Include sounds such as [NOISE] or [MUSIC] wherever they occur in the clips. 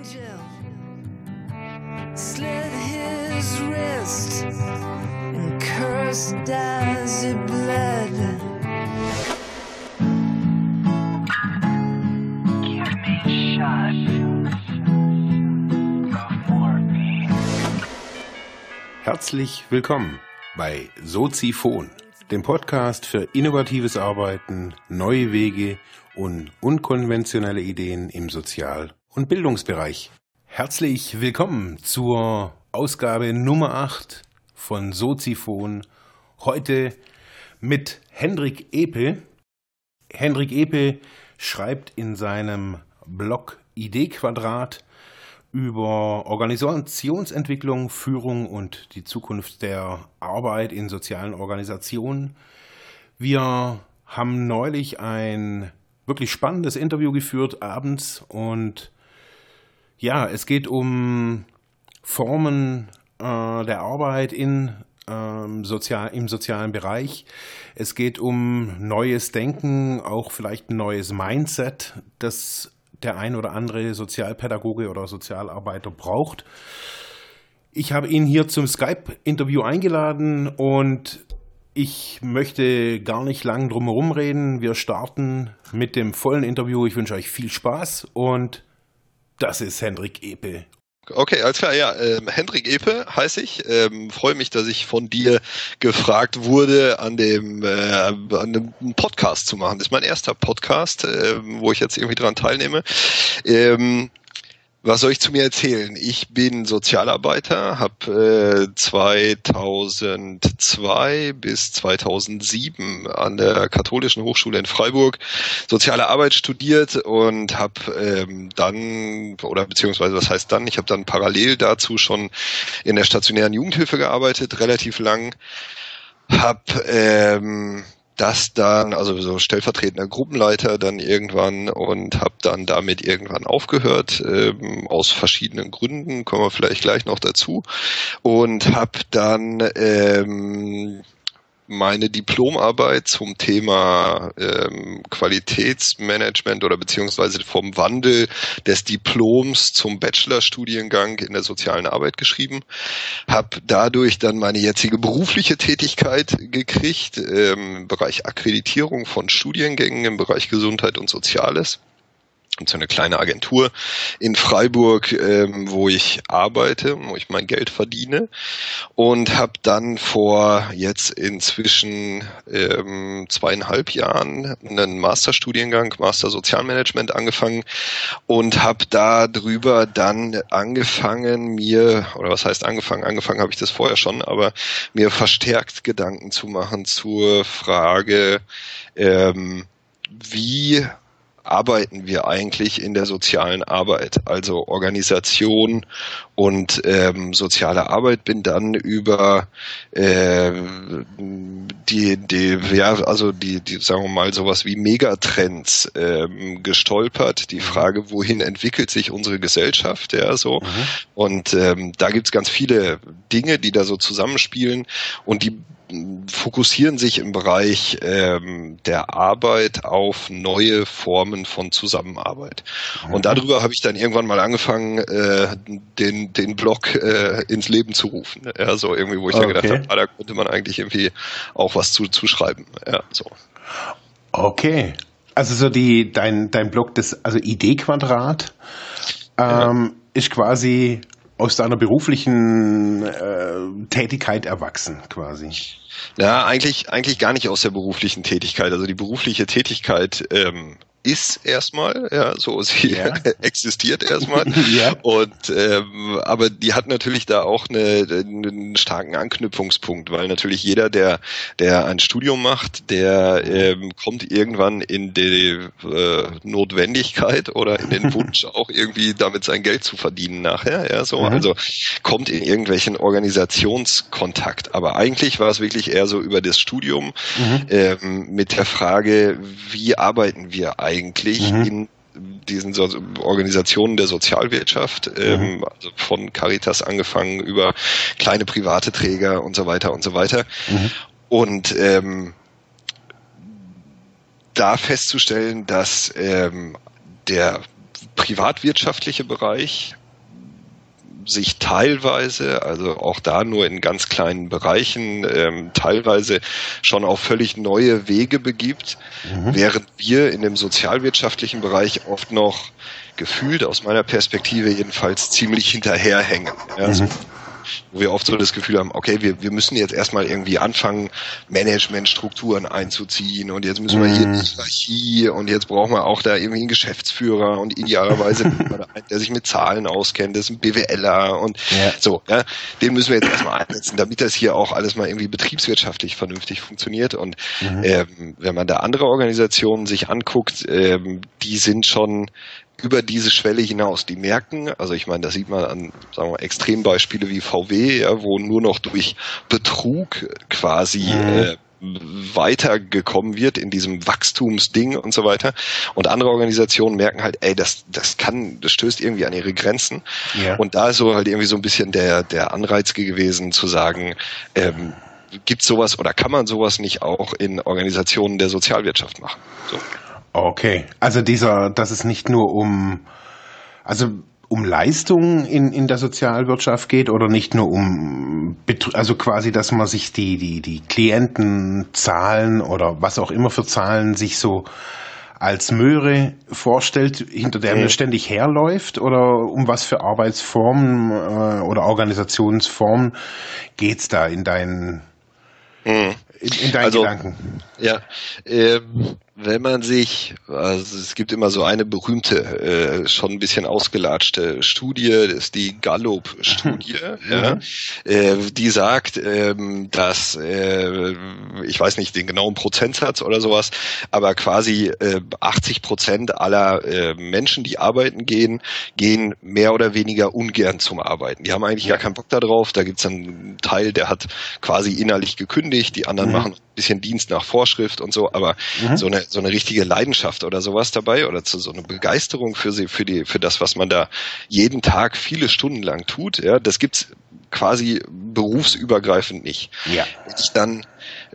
angel slit his wrist and cursed as he bled. Give me a shot. Herzlich willkommen bei Soziphon, dem Podcast für innovatives Arbeiten, neue Wege und unkonventionelle Ideen im Sozial- und Bildungsbereich. Herzlich willkommen zur Ausgabe Nummer 8 von Soziphon. Heute mit Hendrik Epe. Hendrik Epe schreibt in seinem Blog Idee-Quadrat über Organisationsentwicklung, Führung und die Zukunft der Arbeit in sozialen Organisationen. Wir haben neulich ein wirklich spannendes Interview geführt abends und ja, es geht um Formen äh, der Arbeit in ähm, sozial, im sozialen Bereich. Es geht um neues Denken, auch vielleicht ein neues Mindset, das der ein oder andere Sozialpädagoge oder Sozialarbeiter braucht. Ich habe ihn hier zum Skype-Interview eingeladen und ich möchte gar nicht lang drum herum reden. Wir starten mit dem vollen Interview. Ich wünsche euch viel Spaß und das ist Hendrik Epe. Okay, alles klar. Ja, ähm, Hendrik Epe heiße ich. Ähm, Freue mich, dass ich von dir gefragt wurde, an dem, äh, an einem Podcast zu machen. Das ist mein erster Podcast, äh, wo ich jetzt irgendwie dran teilnehme. Ähm, was soll ich zu mir erzählen? Ich bin Sozialarbeiter, habe äh, 2002 bis 2007 an der Katholischen Hochschule in Freiburg soziale Arbeit studiert und habe ähm, dann, oder beziehungsweise was heißt dann, ich habe dann parallel dazu schon in der stationären Jugendhilfe gearbeitet, relativ lang. Hab ähm, das dann, also so stellvertretender Gruppenleiter dann irgendwann und habe dann damit irgendwann aufgehört, ähm, aus verschiedenen Gründen, kommen wir vielleicht gleich noch dazu. Und habe dann ähm, meine Diplomarbeit zum Thema ähm, Qualitätsmanagement oder beziehungsweise vom Wandel des Diploms zum Bachelorstudiengang in der sozialen Arbeit geschrieben, habe dadurch dann meine jetzige berufliche Tätigkeit gekriegt ähm, im Bereich Akkreditierung von Studiengängen im Bereich Gesundheit und Soziales und so eine kleine Agentur in Freiburg, ähm, wo ich arbeite, wo ich mein Geld verdiene. Und habe dann vor jetzt inzwischen ähm, zweieinhalb Jahren einen Masterstudiengang, Master Sozialmanagement angefangen und habe da drüber dann angefangen, mir, oder was heißt angefangen, angefangen habe ich das vorher schon, aber mir verstärkt Gedanken zu machen zur Frage, ähm, wie arbeiten wir eigentlich in der sozialen Arbeit, also Organisation und ähm, soziale Arbeit. Bin dann über äh, die, die, ja, also die, die, sagen wir mal, sowas wie Megatrends ähm, gestolpert. Die Frage, wohin entwickelt sich unsere Gesellschaft, ja, so. Mhm. Und ähm, da gibt's ganz viele Dinge, die da so zusammenspielen und die fokussieren sich im Bereich ähm, der Arbeit auf neue Formen von Zusammenarbeit. Mhm. Und darüber habe ich dann irgendwann mal angefangen, äh, den, den Blog äh, ins Leben zu rufen. Ja, so irgendwie, wo ich okay. dann gedacht habe, ah, da könnte man eigentlich irgendwie auch was zu, zu schreiben. Ja, so. Okay. Also so die, dein, dein Blog, das, also Idee-Quadrat, ähm, ja. ist quasi aus deiner beruflichen äh, Tätigkeit erwachsen, quasi. Ja, eigentlich, eigentlich gar nicht aus der beruflichen Tätigkeit. Also die berufliche Tätigkeit ähm, ist erstmal, ja, so sie ja. [LAUGHS] existiert erstmal. [LAUGHS] ja. Und ähm, aber die hat natürlich da auch eine, einen starken Anknüpfungspunkt, weil natürlich jeder, der der ein Studium macht, der ähm, kommt irgendwann in die äh, Notwendigkeit oder in den [LAUGHS] Wunsch auch irgendwie damit sein Geld zu verdienen nachher, ja, so mhm. also kommt in irgendwelchen Organisationskontakt. Aber eigentlich war es wirklich eher so über das Studium mhm. ähm, mit der Frage, wie arbeiten wir eigentlich eigentlich mhm. in diesen so Organisationen der Sozialwirtschaft, ähm, mhm. also von Caritas angefangen über kleine private Träger und so weiter und so weiter. Mhm. Und ähm, da festzustellen, dass ähm, der privatwirtschaftliche Bereich sich teilweise, also auch da nur in ganz kleinen Bereichen, ähm, teilweise schon auf völlig neue Wege begibt, mhm. während wir in dem sozialwirtschaftlichen Bereich oft noch gefühlt aus meiner Perspektive jedenfalls ziemlich hinterherhängen. Ja, mhm. Wo wir oft so das Gefühl haben, okay, wir, wir müssen jetzt erstmal irgendwie anfangen, Managementstrukturen einzuziehen und jetzt müssen wir hier die Hierarchie und jetzt brauchen wir auch da irgendwie einen Geschäftsführer und idealerweise einen, der sich mit Zahlen auskennt, das ist ein BWLer und ja. so, ja, den müssen wir jetzt erstmal einsetzen, damit das hier auch alles mal irgendwie betriebswirtschaftlich vernünftig funktioniert und mhm. ähm, wenn man da andere Organisationen sich anguckt, ähm, die sind schon über diese Schwelle hinaus. Die merken, also ich meine, das sieht man an sagen wir, Extrembeispiele wie VW, ja, wo nur noch durch Betrug quasi mhm. äh, weitergekommen wird in diesem Wachstumsding und so weiter. Und andere Organisationen merken halt, ey, das, das kann, das stößt irgendwie an ihre Grenzen. Ja. Und da ist so halt irgendwie so ein bisschen der, der Anreiz gewesen zu sagen, ähm, gibt sowas oder kann man sowas nicht auch in Organisationen der Sozialwirtschaft machen? So. Okay, also dieser, dass es nicht nur um, also um Leistungen in, in der Sozialwirtschaft geht oder nicht nur um, also quasi, dass man sich die, die, die Klientenzahlen oder was auch immer für Zahlen sich so als Möhre vorstellt, hinter der man ständig herläuft oder um was für Arbeitsformen äh, oder Organisationsformen geht's da in deinen, mhm. in, in deinen also, Gedanken? Ja, ähm, wenn man sich, also es gibt immer so eine berühmte, äh, schon ein bisschen ausgelatschte Studie, das ist die Gallup-Studie, [LAUGHS] ja, äh, die sagt, ähm, dass, äh, ich weiß nicht den genauen Prozentsatz oder sowas, aber quasi äh, 80 Prozent aller äh, Menschen, die arbeiten gehen, gehen mehr oder weniger ungern zum Arbeiten. Die haben eigentlich gar keinen Bock darauf. Da gibt's einen Teil, der hat quasi innerlich gekündigt, die anderen mhm. machen bisschen Dienst nach Vorschrift und so, aber mhm. so eine so eine richtige Leidenschaft oder sowas dabei oder zu so eine Begeisterung für sie, für die, für das, was man da jeden Tag viele Stunden lang tut, ja, das gibt's quasi berufsübergreifend nicht. Ja. Wenn ich dann,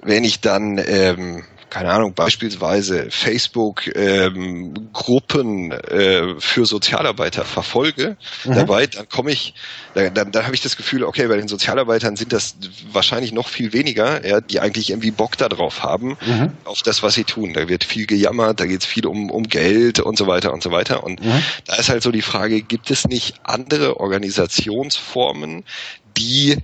wenn ich dann ähm, keine Ahnung, beispielsweise Facebook-Gruppen ähm, äh, für Sozialarbeiter verfolge mhm. dabei, dann komme ich, dann, dann, dann habe ich das Gefühl, okay, bei den Sozialarbeitern sind das wahrscheinlich noch viel weniger, ja, die eigentlich irgendwie Bock darauf haben, mhm. auf das, was sie tun. Da wird viel gejammert, da geht es viel um, um Geld und so weiter und so weiter. Und mhm. da ist halt so die Frage, gibt es nicht andere Organisationsformen, die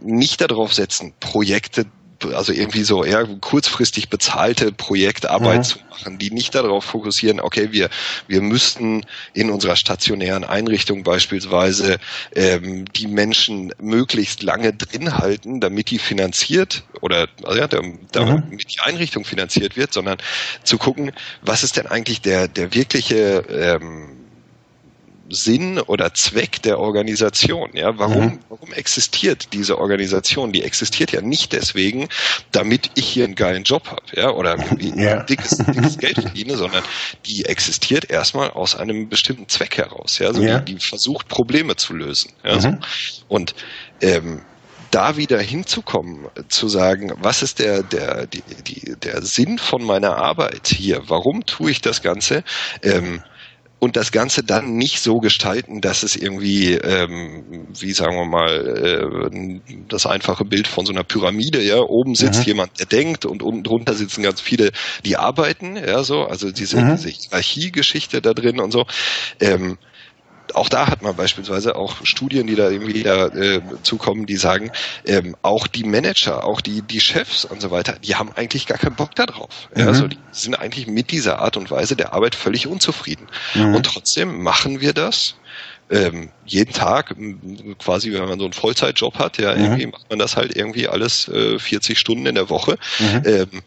nicht darauf setzen, Projekte also irgendwie so eher kurzfristig bezahlte Projektarbeit mhm. zu machen, die nicht darauf fokussieren, okay, wir, wir müssten in unserer stationären Einrichtung beispielsweise ähm, die Menschen möglichst lange drin halten, damit die finanziert oder also ja, damit mhm. die Einrichtung finanziert wird, sondern zu gucken, was ist denn eigentlich der, der wirkliche ähm, Sinn oder Zweck der Organisation. Ja, warum, mhm. warum existiert diese Organisation? Die existiert ja nicht deswegen, damit ich hier einen geilen Job habe, ja, oder [LAUGHS] ja. dickes, dickes Geld verdiene, sondern die existiert erstmal aus einem bestimmten Zweck heraus. Ja, also ja. Die, die, versucht Probleme zu lösen. Ja, mhm. so. Und ähm, da wieder hinzukommen, zu sagen, was ist der, der, die, die, der Sinn von meiner Arbeit hier? Warum tue ich das Ganze? Ähm, und das Ganze dann nicht so gestalten, dass es irgendwie, ähm, wie sagen wir mal, äh, das einfache Bild von so einer Pyramide, ja, oben sitzt mhm. jemand, der denkt und unten drunter sitzen ganz viele, die arbeiten, ja, so, also diese, mhm. diese Hierarchiegeschichte da drin und so. Ähm, auch da hat man beispielsweise auch Studien, die da irgendwie da äh, zukommen, die sagen, ähm, auch die Manager, auch die, die Chefs und so weiter, die haben eigentlich gar keinen Bock darauf. Mhm. Ja, also die sind eigentlich mit dieser Art und Weise der Arbeit völlig unzufrieden. Mhm. Und trotzdem machen wir das ähm, jeden Tag, quasi, wenn man so einen Vollzeitjob hat, ja, mhm. irgendwie macht man das halt irgendwie alles äh, 40 Stunden in der Woche. Mhm. Ähm,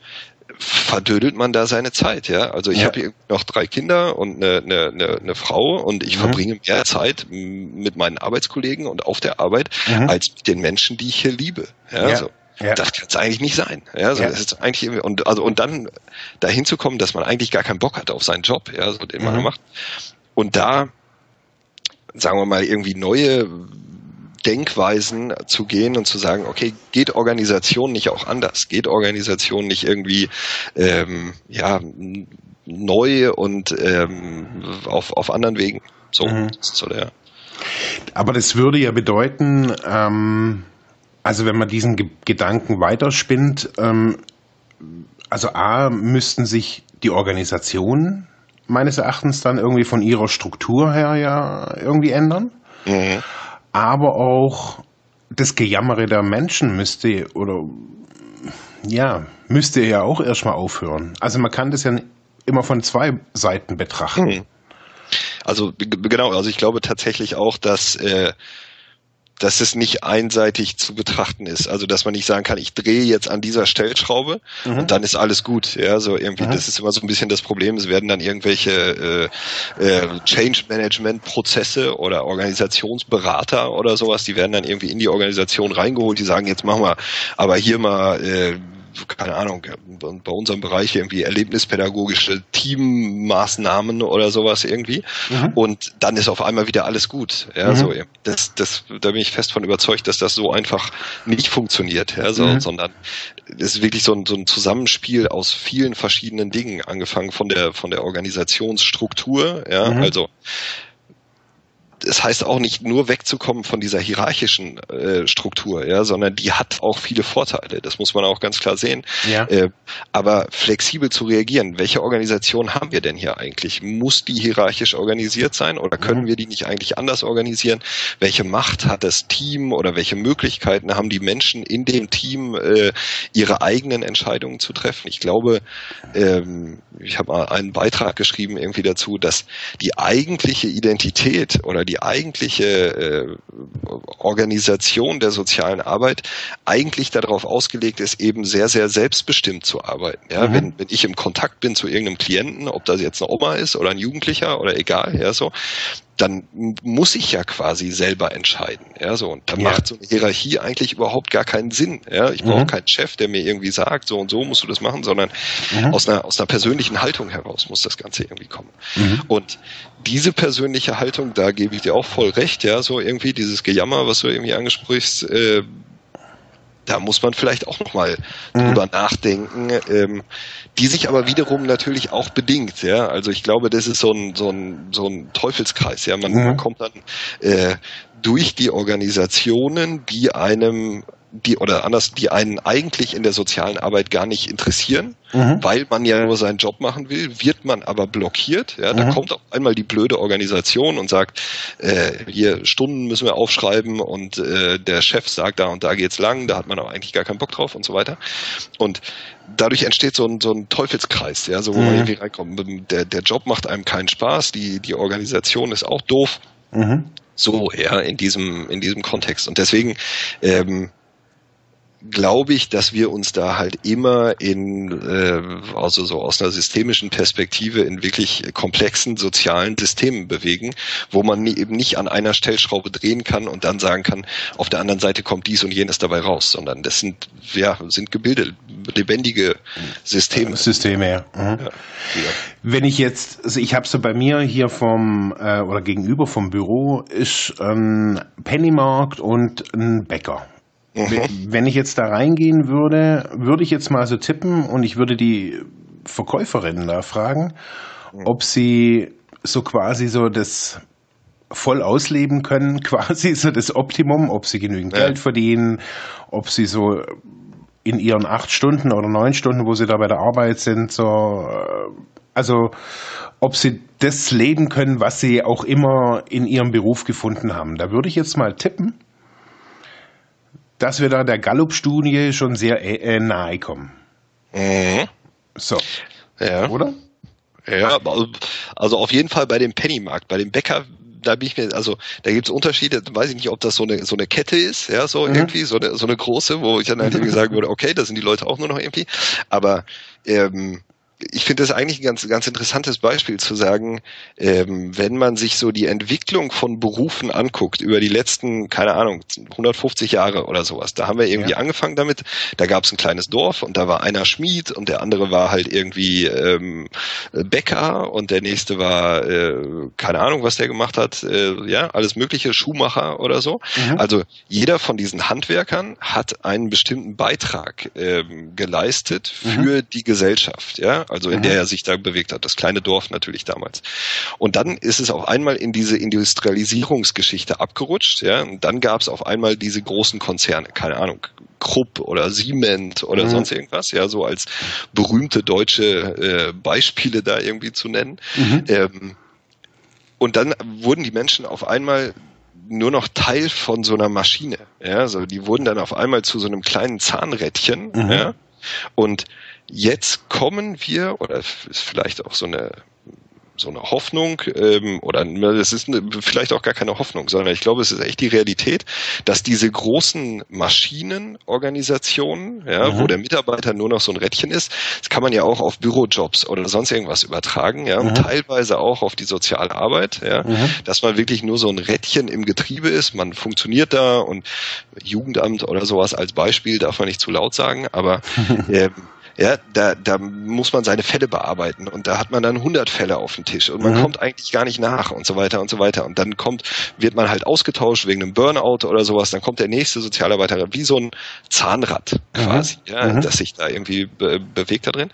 verdödelt man da seine Zeit, ja. Also ich ja. habe hier noch drei Kinder und eine, eine, eine Frau und ich mhm. verbringe mehr Zeit mit meinen Arbeitskollegen und auf der Arbeit mhm. als mit den Menschen, die ich hier liebe. Ja, ja. So. Ja. Das kann es eigentlich nicht sein. Ja, so, ja. Das ist eigentlich und also und dann dahin zu kommen, dass man eigentlich gar keinen Bock hat auf seinen Job, ja, so den man mhm. macht. Und da sagen wir mal irgendwie neue Denkweisen zu gehen und zu sagen, okay, geht Organisation nicht auch anders? Geht Organisation nicht irgendwie ähm, ja neu und ähm, auf, auf anderen Wegen. So, Mhm. so der. Aber das würde ja bedeuten, ähm, also wenn man diesen Ge Gedanken weiterspinnt, ähm, also A, müssten sich die Organisationen meines Erachtens dann irgendwie von ihrer Struktur her ja irgendwie ändern. Mhm. Aber auch das Gejammere der Menschen müsste oder ja, müsste ja auch erstmal aufhören. Also man kann das ja immer von zwei Seiten betrachten. Hm. Also genau, also ich glaube tatsächlich auch, dass äh, dass es nicht einseitig zu betrachten ist. Also dass man nicht sagen kann, ich drehe jetzt an dieser Stellschraube Mhm. und dann ist alles gut. Ja, so irgendwie, Mhm. das ist immer so ein bisschen das Problem. Es werden dann irgendwelche äh, äh, Change Management Prozesse oder Organisationsberater oder sowas, die werden dann irgendwie in die Organisation reingeholt, die sagen, jetzt machen wir aber hier mal äh, keine Ahnung, bei unserem Bereich irgendwie erlebnispädagogische Teammaßnahmen oder sowas irgendwie. Mhm. Und dann ist auf einmal wieder alles gut. Ja, Mhm. so, das, das, da bin ich fest von überzeugt, dass das so einfach nicht funktioniert, ja, so, Mhm. sondern es ist wirklich so ein, so ein Zusammenspiel aus vielen verschiedenen Dingen, angefangen von der, von der Organisationsstruktur, ja, Mhm. also, es heißt auch nicht nur wegzukommen von dieser hierarchischen äh, Struktur, ja, sondern die hat auch viele Vorteile. Das muss man auch ganz klar sehen. Ja. Äh, aber flexibel zu reagieren. Welche Organisation haben wir denn hier eigentlich? Muss die hierarchisch organisiert sein oder können wir die nicht eigentlich anders organisieren? Welche Macht hat das Team oder welche Möglichkeiten haben die Menschen in dem Team, äh, ihre eigenen Entscheidungen zu treffen? Ich glaube, ähm, ich habe mal einen Beitrag geschrieben irgendwie dazu, dass die eigentliche Identität oder die eigentliche äh, Organisation der sozialen Arbeit eigentlich darauf ausgelegt ist, eben sehr, sehr selbstbestimmt zu arbeiten. Ja, Mhm. wenn, wenn ich im Kontakt bin zu irgendeinem Klienten, ob das jetzt eine Oma ist oder ein Jugendlicher oder egal, ja, so, dann muss ich ja quasi selber entscheiden. Ja, so. Und dann Ja. macht so eine Hierarchie eigentlich überhaupt gar keinen Sinn. Ja, ich brauche Mhm. keinen Chef, der mir irgendwie sagt, so und so musst du das machen, sondern Mhm. aus einer, aus einer persönlichen Haltung heraus muss das Ganze irgendwie kommen. Mhm. Und diese persönliche Haltung, da gebe ich dir auch voll recht, ja, so irgendwie dieses Gejammer, was du irgendwie angesprichst, äh, da muss man vielleicht auch nochmal Mhm. drüber nachdenken, ähm, die sich aber wiederum natürlich auch bedingt, ja. Also ich glaube, das ist so ein, so ein, so ein Teufelskreis, ja. Man, Mhm. man kommt dann äh, durch die Organisationen, die einem die oder anders, die einen eigentlich in der sozialen Arbeit gar nicht interessieren, Mhm. weil man ja nur seinen Job machen will, wird man aber blockiert. Ja, da Mhm. kommt auf einmal die blöde Organisation und sagt, äh, hier Stunden müssen wir aufschreiben und äh, der Chef sagt, da und da geht's lang, da hat man aber eigentlich gar keinen Bock drauf und so weiter. Und dadurch entsteht so ein, so ein Teufelskreis, ja, so wo man Mhm. irgendwie reinkommt. Der, der Job macht einem keinen Spaß, die, die Organisation ist auch doof Mhm. so ja in diesem in diesem Kontext und deswegen ähm, glaube ich, dass wir uns da halt immer in äh, also so aus einer systemischen Perspektive in wirklich komplexen sozialen Systemen bewegen, wo man eben nicht an einer Stellschraube drehen kann und dann sagen kann, auf der anderen Seite kommt dies und jenes dabei raus, sondern das sind ja sind Gebilde, lebendige Systeme. Systeme, ja. Mhm. Ja, ja. Wenn ich jetzt, also ich habe so bei mir hier vom äh, oder gegenüber vom Büro ist ein Pennymarkt und ein Bäcker. Mhm. Wenn ich jetzt da reingehen würde, würde ich jetzt mal so tippen und ich würde die Verkäuferinnen da fragen, ob sie so quasi so das voll ausleben können, [LAUGHS] quasi so das Optimum, ob sie genügend Ja. Geld verdienen, ob sie so in ihren acht Stunden oder neun Stunden, wo sie da bei der Arbeit sind, so, äh, also ob sie das leben können, was sie auch immer in ihrem Beruf gefunden haben. Da würde ich jetzt mal tippen, dass wir da der Gallup-Studie schon sehr äh, äh, nahe kommen. Mhm. So, Ja. oder? Ja, aber- also auf jeden Fall bei dem Pennymarkt, bei dem Bäcker, da bin ich mir, also da gibt's Unterschiede, weiß ich nicht, ob das so eine so eine Kette ist, ja, so Mhm. irgendwie, so eine, so eine große, wo ich dann halt irgendwie sagen würde, okay, da sind die Leute auch nur noch irgendwie. Aber ähm, ich finde das eigentlich ein ganz, ganz interessantes Beispiel zu sagen, ähm, wenn man sich so die Entwicklung von Berufen anguckt über die letzten, keine Ahnung, 150 Jahre oder sowas. Da haben wir irgendwie Ja. angefangen damit, da gab es ein kleines Dorf und da war einer Schmied und der andere war halt irgendwie ähm, Bäcker und der nächste war, äh, keine Ahnung, was der gemacht hat, äh, ja, alles mögliche, Schuhmacher oder so. Mhm. Also jeder von diesen Handwerkern hat einen bestimmten Beitrag ähm, geleistet für die Gesellschaft, ja. Also in der er sich da bewegt hat. Das kleine Dorf natürlich damals. Und dann ist es auf einmal in diese Industrialisierungsgeschichte abgerutscht, ja. Und dann gab es auf einmal diese großen Konzerne, keine Ahnung, Krupp oder Siemens oder Mhm. sonst irgendwas, ja, so als berühmte deutsche äh, Beispiele da irgendwie zu nennen. Mhm. Ähm, und dann wurden die Menschen auf einmal nur noch Teil von so einer Maschine. Ja, so die wurden dann auf einmal zu so einem kleinen Zahnrädchen. Mhm. Ja, und jetzt kommen wir, oder ist vielleicht auch so eine so eine Hoffnung ähm, oder es ist eine, vielleicht auch gar keine Hoffnung, sondern ich glaube, es ist echt die Realität, dass diese großen Maschinenorganisationen, ja, Mhm. wo der Mitarbeiter nur noch so ein Rädchen ist, das kann man ja auch auf Bürojobs oder sonst irgendwas übertragen, ja, und Mhm. teilweise auch auf die soziale Arbeit, ja, Mhm. dass man wirklich nur so ein Rädchen im Getriebe ist, man funktioniert da und Jugendamt oder sowas als Beispiel darf man nicht zu laut sagen, aber [LAUGHS] ähm, ja, da, da muss man seine Fälle bearbeiten und da hat man dann 100 Fälle auf dem Tisch und man Mhm. kommt eigentlich gar nicht nach und so weiter und so weiter und dann kommt, wird man halt ausgetauscht wegen einem Burnout oder sowas, dann kommt der nächste Sozialarbeiter wie so ein Zahnrad quasi, ja, Mhm. das sich da irgendwie be bewegt da drin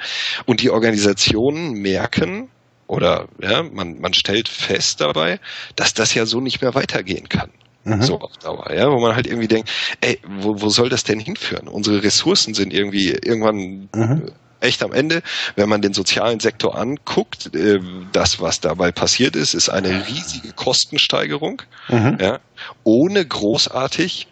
und die Organisationen merken oder ja, man, man stellt fest dabei, dass das ja so nicht mehr weitergehen kann Mhm. so auf Dauer, ja, wo man halt irgendwie denkt, ey, wo, wo soll das denn hinführen? Unsere Ressourcen sind irgendwie irgendwann Mhm. echt am Ende. Wenn man den sozialen Sektor anguckt, äh, das, was dabei passiert ist, ist eine riesige Kostensteigerung, Mhm. ja, ohne großartig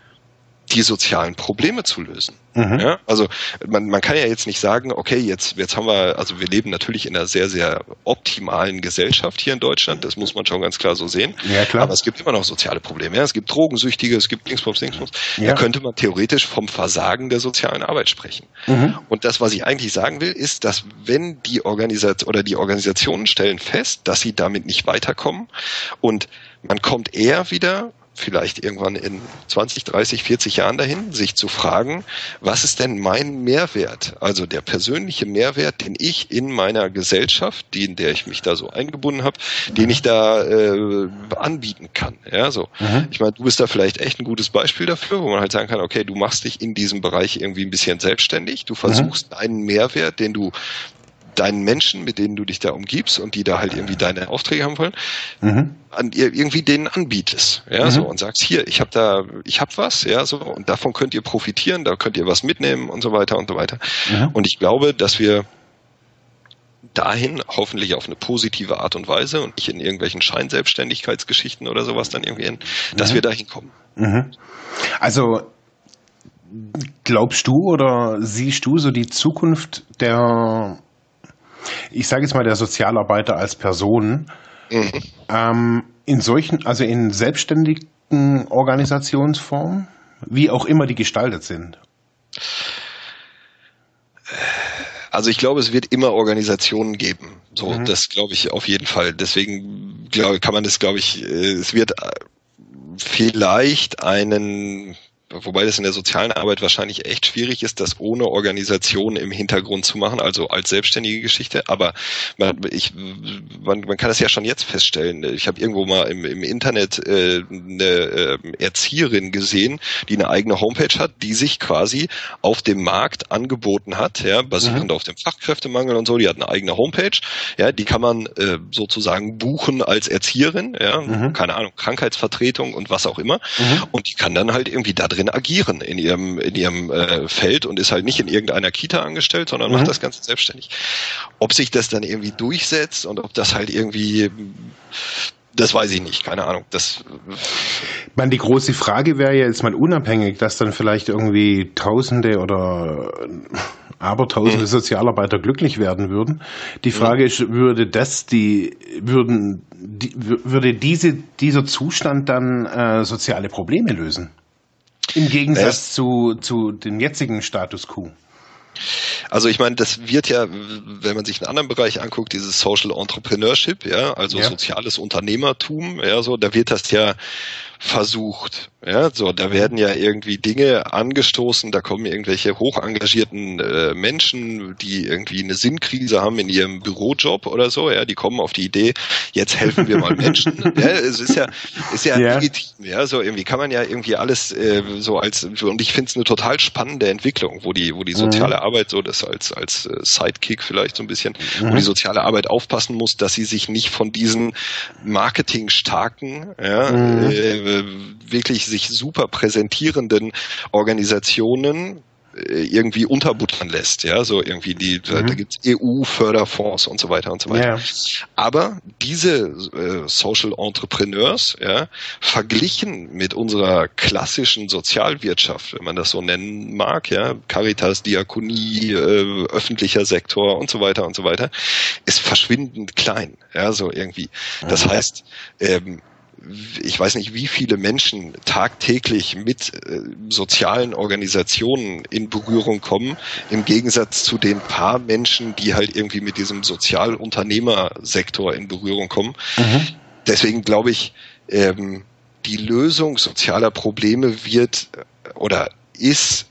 die sozialen Probleme zu lösen. Mhm. Ja, also man, man kann ja jetzt nicht sagen, okay, jetzt, jetzt haben wir, also wir leben natürlich in einer sehr, sehr optimalen Gesellschaft hier in Deutschland, das muss man schon ganz klar so sehen. Ja, klar. Aber es gibt immer noch soziale Probleme. Ja? Es gibt Drogensüchtige, es gibt Dingsbums, Dingsbums. Ja. Da könnte man theoretisch vom Versagen der sozialen Arbeit sprechen. Mhm. Und das, was ich eigentlich sagen will, ist, dass wenn die Organisation oder die Organisationen stellen fest, dass sie damit nicht weiterkommen und man kommt eher wieder vielleicht irgendwann in 20, 30, 40 Jahren dahin, sich zu fragen, was ist denn mein Mehrwert? Also der persönliche Mehrwert, den ich in meiner Gesellschaft, die, in der ich mich da so eingebunden habe, den ich da äh, anbieten kann. Ja, so. Mhm. Ich meine, du bist da vielleicht echt ein gutes Beispiel dafür, wo man halt sagen kann, okay, du machst dich in diesem Bereich irgendwie ein bisschen selbstständig, du versuchst einen Mehrwert, den du deinen Menschen, mit denen du dich da umgibst und die da halt irgendwie deine Aufträge haben wollen, Mhm. an irgendwie denen anbietest, ja, Mhm. so und sagst hier, ich habe da, ich habe was, ja, so und davon könnt ihr profitieren, da könnt ihr was mitnehmen und so weiter und so weiter. Mhm. Und ich glaube, dass wir dahin hoffentlich auf eine positive Art und Weise und nicht in irgendwelchen Scheinselbstständigkeitsgeschichten oder sowas dann irgendwie hin, dass Mhm. wir dahin kommen. Mhm. Also glaubst du oder siehst du so die Zukunft der, ich sage jetzt mal der Sozialarbeiter als Person Mhm. ähm, in solchen, also in selbstständigen Organisationsformen, wie auch immer die gestaltet sind? Also ich glaube, es wird immer Organisationen geben. So, Mhm. das glaube ich auf jeden Fall. Deswegen glaube, kann man das, glaube ich, äh, es wird äh, vielleicht einen, wobei das in der sozialen Arbeit wahrscheinlich echt schwierig ist, das ohne Organisation im Hintergrund zu machen, also als selbstständige Geschichte. Aber man, ich, man, man kann das ja schon jetzt feststellen. Ich habe irgendwo mal im, im Internet äh, eine äh, Erzieherin gesehen, die eine eigene Homepage hat, die sich quasi auf dem Markt angeboten hat, ja, basierend auf dem Fachkräftemangel und so. Die hat eine eigene Homepage, ja, die kann man äh, sozusagen buchen als Erzieherin, ja, Mhm. keine Ahnung, Krankheitsvertretung und was auch immer. Mhm. Und die kann dann halt irgendwie da drin agieren in ihrem, in ihrem äh, Feld und ist halt nicht in irgendeiner Kita angestellt, sondern Mhm. macht das Ganze selbstständig. Ob sich das dann irgendwie durchsetzt und ob das halt irgendwie, das weiß ich nicht, keine Ahnung. Das, Ich meine, die große Frage wäre ja jetzt mal unabhängig, dass dann vielleicht irgendwie Tausende oder Abertausende Sozialarbeiter glücklich werden würden. Die Frage ist, würde das die, würden, die, wür- würde diese, dieser Zustand dann äh, soziale Probleme lösen? Im Gegensatz zu, zu dem jetzigen Status quo. Also ich meine, das wird ja, wenn man sich einen anderen Bereich anguckt, dieses Social Entrepreneurship, ja, also Ja. soziales Unternehmertum, ja, so, da wird das ja versucht, ja, so, da werden ja irgendwie Dinge angestoßen, da kommen irgendwelche hoch engagierten äh, Menschen, die irgendwie eine Sinnkrise haben in ihrem Bürojob oder so, ja, die kommen auf die Idee, jetzt helfen wir mal Menschen, [LAUGHS] ja, es ist ja, ist ja, Ja. legitim, ja, so irgendwie kann man ja irgendwie alles äh, so als, und ich finde es eine total spannende Entwicklung, wo die, wo die soziale Arbeit so das als, als äh, Sidekick vielleicht so ein bisschen, mhm. wo die soziale Arbeit aufpassen muss, dass sie sich nicht von diesen marketingstarken, ja, mhm. äh, wirklich sich super präsentierenden Organisationen irgendwie unterbuttern lässt, ja, so irgendwie die, mhm. da gibt's EU-Förderfonds und so weiter und so weiter. Ja. Aber diese äh, Social Entrepreneurs, ja, verglichen mit unserer klassischen Sozialwirtschaft, wenn man das so nennen mag, ja, Caritas, Diakonie, äh, öffentlicher Sektor und so weiter und so weiter, ist verschwindend klein, ja, so irgendwie. Das mhm. heißt, ähm, ich weiß nicht, wie viele Menschen tagtäglich mit äh, sozialen Organisationen in Berührung kommen, im Gegensatz zu den paar Menschen, die halt irgendwie mit diesem Sozialunternehmersektor in Berührung kommen. Mhm. Deswegen glaube ich, ähm, die Lösung sozialer Probleme wird äh, oder ist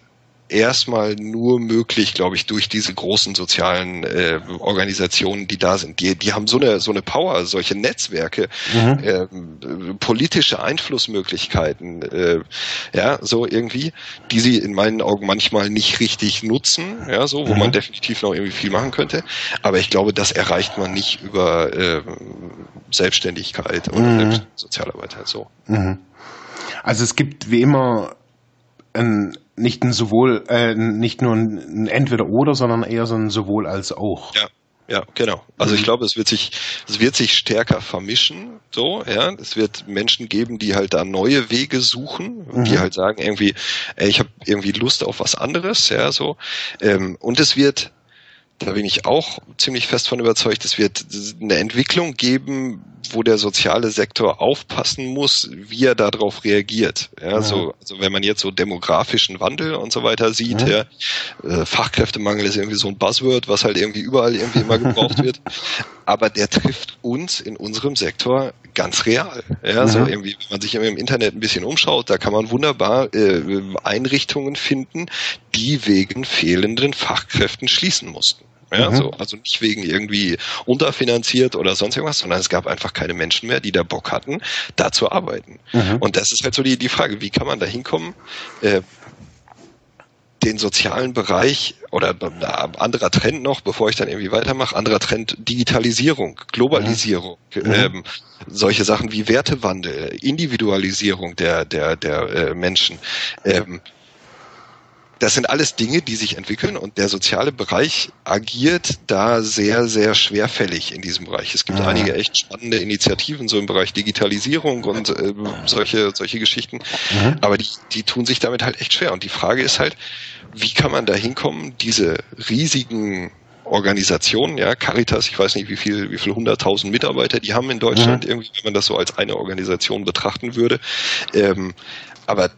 erstmal nur möglich, glaube ich, durch diese großen sozialen äh, Organisationen, die da sind. Die, die haben so eine, so eine Power, solche Netzwerke, mhm. äh, politische Einflussmöglichkeiten, äh, ja, so irgendwie, die sie in meinen Augen manchmal nicht richtig nutzen, ja, so, wo mhm. man definitiv noch irgendwie viel machen könnte. Aber ich glaube, das erreicht man nicht über äh, Selbstständigkeit oder mhm. Sozialarbeit halt so. Mhm. Also es gibt wie immer ein nicht ein sowohl, äh, nicht nur ein Entweder-Oder, sondern eher so ein sowohl als auch. Ja. Ja, genau. Also ich mhm. glaube, es wird sich, es wird sich stärker vermischen, so, ja. Es wird Menschen geben, die halt da neue Wege suchen, mhm. die halt sagen irgendwie, ey, ich habe irgendwie Lust auf was anderes, ja, so. Ähm, und es wird da bin ich auch ziemlich fest von überzeugt, es wird eine Entwicklung geben, wo der soziale Sektor aufpassen muss, wie er darauf reagiert. Ja, ja. So, also wenn man jetzt so demografischen Wandel und so weiter sieht, ja. ja äh, Fachkräftemangel ist irgendwie so ein Buzzword, was halt irgendwie überall irgendwie immer gebraucht wird. [LAUGHS] Aber der trifft uns in unserem Sektor ganz real. Ja, so irgendwie, wenn man sich im Internet ein bisschen umschaut, da kann man wunderbar äh, Einrichtungen finden, die wegen fehlenden Fachkräften schließen mussten. Ja, mhm. so, also nicht wegen irgendwie unterfinanziert oder sonst irgendwas, sondern es gab einfach keine Menschen mehr, die da Bock hatten, da zu arbeiten. Mhm. Und das ist halt so die, die Frage, wie kann man da hinkommen? Äh, den sozialen Bereich oder anderer Trend noch, bevor ich dann irgendwie weitermache, anderer Trend Digitalisierung, Globalisierung, mhm. ähm, solche Sachen wie Wertewandel, Individualisierung der der der äh, Menschen. Ähm, das sind alles Dinge, die sich entwickeln und der soziale Bereich agiert da sehr, sehr schwerfällig in diesem Bereich. Es gibt ja. einige echt spannende Initiativen so im Bereich Digitalisierung und äh, solche, solche Geschichten, mhm. aber die, die tun sich damit halt echt schwer. Und die Frage ist halt, wie kann man da hinkommen, diese riesigen Organisationen, ja, Caritas, ich weiß nicht, wie viel, wie viel hunderttausend Mitarbeiter die haben in Deutschland, mhm. irgendwie, wenn man das so als eine Organisation betrachten würde. Ähm, aber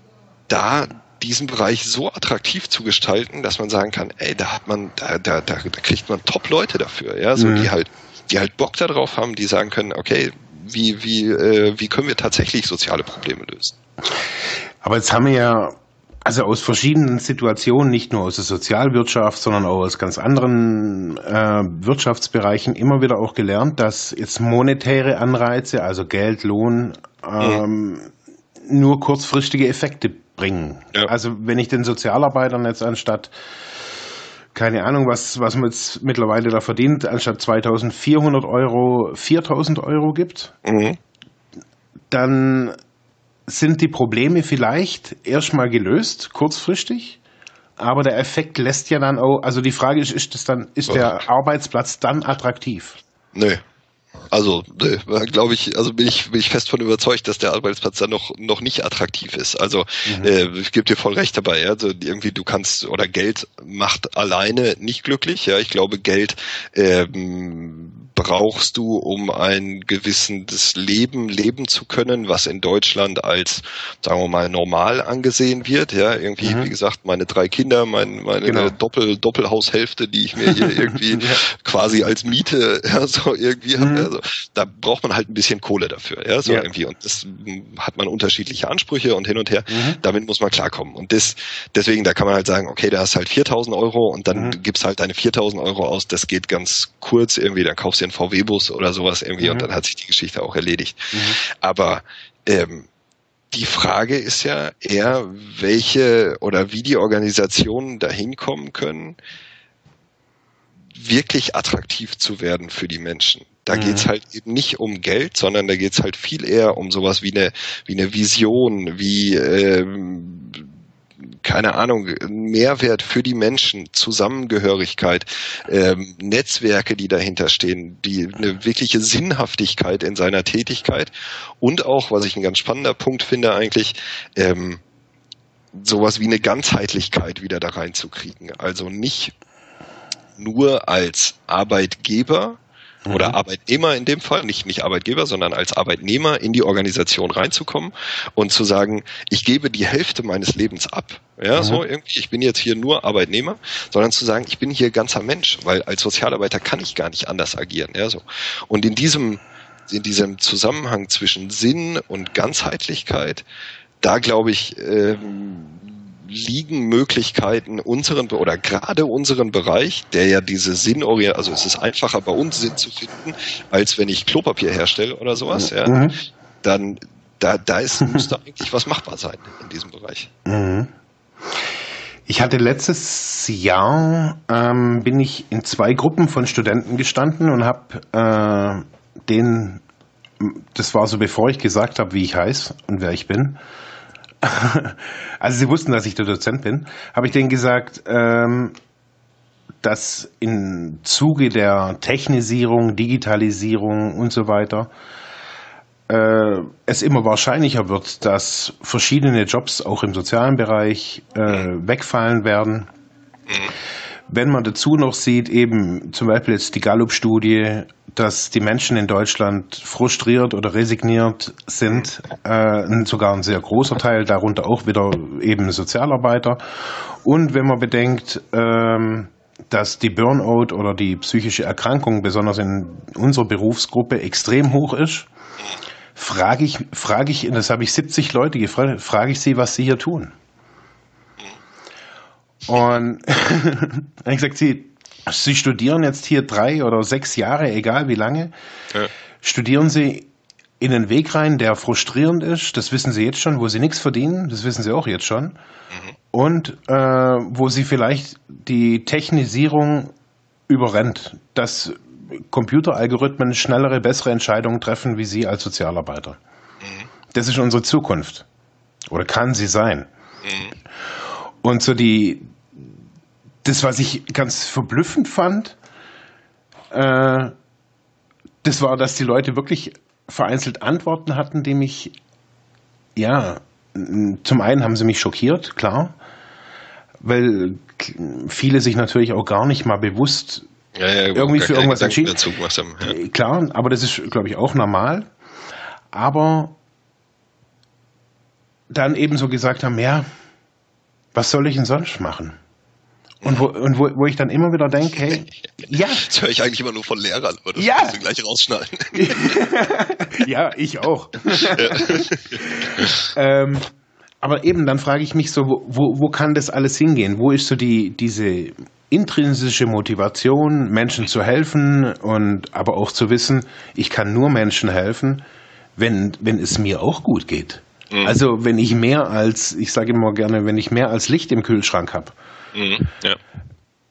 da diesen Bereich so attraktiv zu gestalten, dass man sagen kann, ey, da hat man, da, da, da, da kriegt man Top-Leute dafür, ja, so mhm. die halt, die halt Bock darauf haben, die sagen können, okay, wie, wie, äh, wie können wir tatsächlich soziale Probleme lösen? Aber jetzt haben wir ja also aus verschiedenen Situationen, nicht nur aus der Sozialwirtschaft, sondern auch aus ganz anderen äh, Wirtschaftsbereichen immer wieder auch gelernt, dass jetzt monetäre Anreize, also Geld, Lohn, ähm, ja. nur kurzfristige Effekte bringen. Ja. Also wenn ich den Sozialarbeitern jetzt anstatt keine Ahnung, was, was man jetzt mittlerweile da verdient, anstatt 2400 Euro 4000 Euro gibt, mhm. dann sind die Probleme vielleicht erstmal gelöst, kurzfristig. Aber der Effekt lässt ja dann auch, also die Frage ist, ist das dann, ist der Arbeitsplatz dann attraktiv? Nö, also, äh, glaube ich, also bin ich, bin ich fest von überzeugt, dass der Arbeitsplatz dann noch, noch nicht attraktiv ist. Also, mhm. äh, ich gebe dir voll recht dabei. Ja? Also irgendwie du kannst oder Geld macht alleine nicht glücklich. Ja, ich glaube, Geld ähm, brauchst du, um ein gewisses Leben leben zu können, was in Deutschland als, sagen wir mal, normal angesehen wird. Ja, irgendwie, mhm. wie gesagt, meine drei Kinder, mein, meine genau. Doppel, Doppelhaushälfte, die ich mir hier [LAUGHS] irgendwie ja. quasi als Miete ja, so irgendwie mhm. habe. Also, da braucht man halt ein bisschen Kohle dafür. Ja, so ja. irgendwie. Und das hat man unterschiedliche Ansprüche und hin und her. Mhm. Damit muss man klarkommen. Und das, deswegen, da kann man halt sagen, okay, da hast halt 4000 Euro und dann mhm. gibst halt deine 4000 Euro aus. Das geht ganz kurz irgendwie. Dann kaufst du den VW-Bus oder sowas irgendwie mhm. und dann hat sich die Geschichte auch erledigt. Mhm. Aber ähm, die Frage ist ja eher, welche oder wie die Organisationen dahin kommen können, wirklich attraktiv zu werden für die Menschen. Da Mhm. geht's halt eben nicht um Geld, sondern da geht's halt viel eher um sowas wie eine, wie eine Vision, wie ähm, keine Ahnung, Mehrwert für die Menschen, Zusammengehörigkeit, ähm, Netzwerke, die dahinter stehen, die eine wirkliche Sinnhaftigkeit in seiner Tätigkeit und auch, was ich ein ganz spannender Punkt finde eigentlich, ähm, sowas wie eine Ganzheitlichkeit wieder da reinzukriegen. Also nicht nur als Arbeitgeber oder Arbeitnehmer in dem Fall, nicht, nicht Arbeitgeber, sondern als Arbeitnehmer in die Organisation reinzukommen und zu sagen, ich gebe die Hälfte meines Lebens ab. Ja, so irgendwie, ich bin jetzt hier nur Arbeitnehmer, sondern zu sagen, ich bin hier ganzer Mensch, weil als Sozialarbeiter kann ich gar nicht anders agieren. Ja, so. Und in diesem, in diesem Zusammenhang zwischen Sinn und Ganzheitlichkeit, da glaube ich, ähm, liegen Möglichkeiten unseren oder gerade unseren Bereich, der ja diese Sinnorientierung, also es ist einfacher bei uns Sinn zu finden, als wenn ich Klopapier herstelle oder sowas, ja, Mhm. dann da, da ist, müsste eigentlich was machbar sein in diesem Bereich. Mhm. Ich hatte letztes Jahr ähm, bin ich in zwei Gruppen von Studenten gestanden und habe äh, den, das war so bevor ich gesagt habe, wie ich heiße und wer ich bin. Also sie wussten, dass ich der Dozent bin, habe ich denen gesagt, ähm, dass im Zuge der Technisierung, Digitalisierung und so weiter äh, es immer wahrscheinlicher wird, dass verschiedene Jobs auch im sozialen Bereich äh, wegfallen werden. Wenn man dazu noch sieht, eben zum Beispiel jetzt die Gallup-Studie, dass die Menschen in Deutschland frustriert oder resigniert sind, äh, sogar ein sehr großer Teil, darunter auch wieder eben Sozialarbeiter. Und wenn man bedenkt, ähm, dass die Burnout oder die psychische Erkrankung besonders in unserer Berufsgruppe extrem hoch ist, frage ich, frage ich, das habe ich 70 Leute gefragt, frage ich sie, was sie hier tun. Und [LAUGHS] ich gesagt, sie, sie studieren jetzt hier drei oder sechs Jahre, egal wie lange, Ja. studieren sie in einen Weg rein, der frustrierend ist, das wissen sie jetzt schon, wo sie nichts verdienen, das wissen sie auch jetzt schon. Und äh, wo sie vielleicht die Technisierung überrennt, dass Computeralgorithmen schnellere, bessere Entscheidungen treffen, wie sie als Sozialarbeiter. Das ist unsere Zukunft. Oder kann sie sein. Und so die, das, was ich ganz verblüffend fand, äh, das war, dass die Leute wirklich vereinzelt Antworten hatten, die mich, ja, zum einen haben sie mich schockiert, klar, weil viele sich natürlich auch gar nicht mal bewusst Ja, ja, Irgendwie für irgendwas Gedanken entschieden. haben. Ja. Äh, Klar, aber das ist, glaube ich, auch normal. Aber dann eben so gesagt haben, ja, was soll ich denn sonst machen? Und wo, und wo, wo ich dann immer wieder denke, hey, [LAUGHS] ja, Das höre ich eigentlich immer nur von Lehrern, aber das Ja. müssen wir gleich rausschneiden. [LAUGHS] ja, ich auch. [LAUGHS] ähm, aber eben, dann frage ich mich so, wo, wo, wo kann das alles hingehen? Wo ist so die, diese intrinsische Motivation, Menschen zu helfen und aber auch zu wissen, ich kann nur Menschen helfen, wenn, wenn es mir auch gut geht. Also wenn ich mehr als, ich sage immer gerne, wenn ich mehr als Licht im Kühlschrank habe. Mhm. Ja.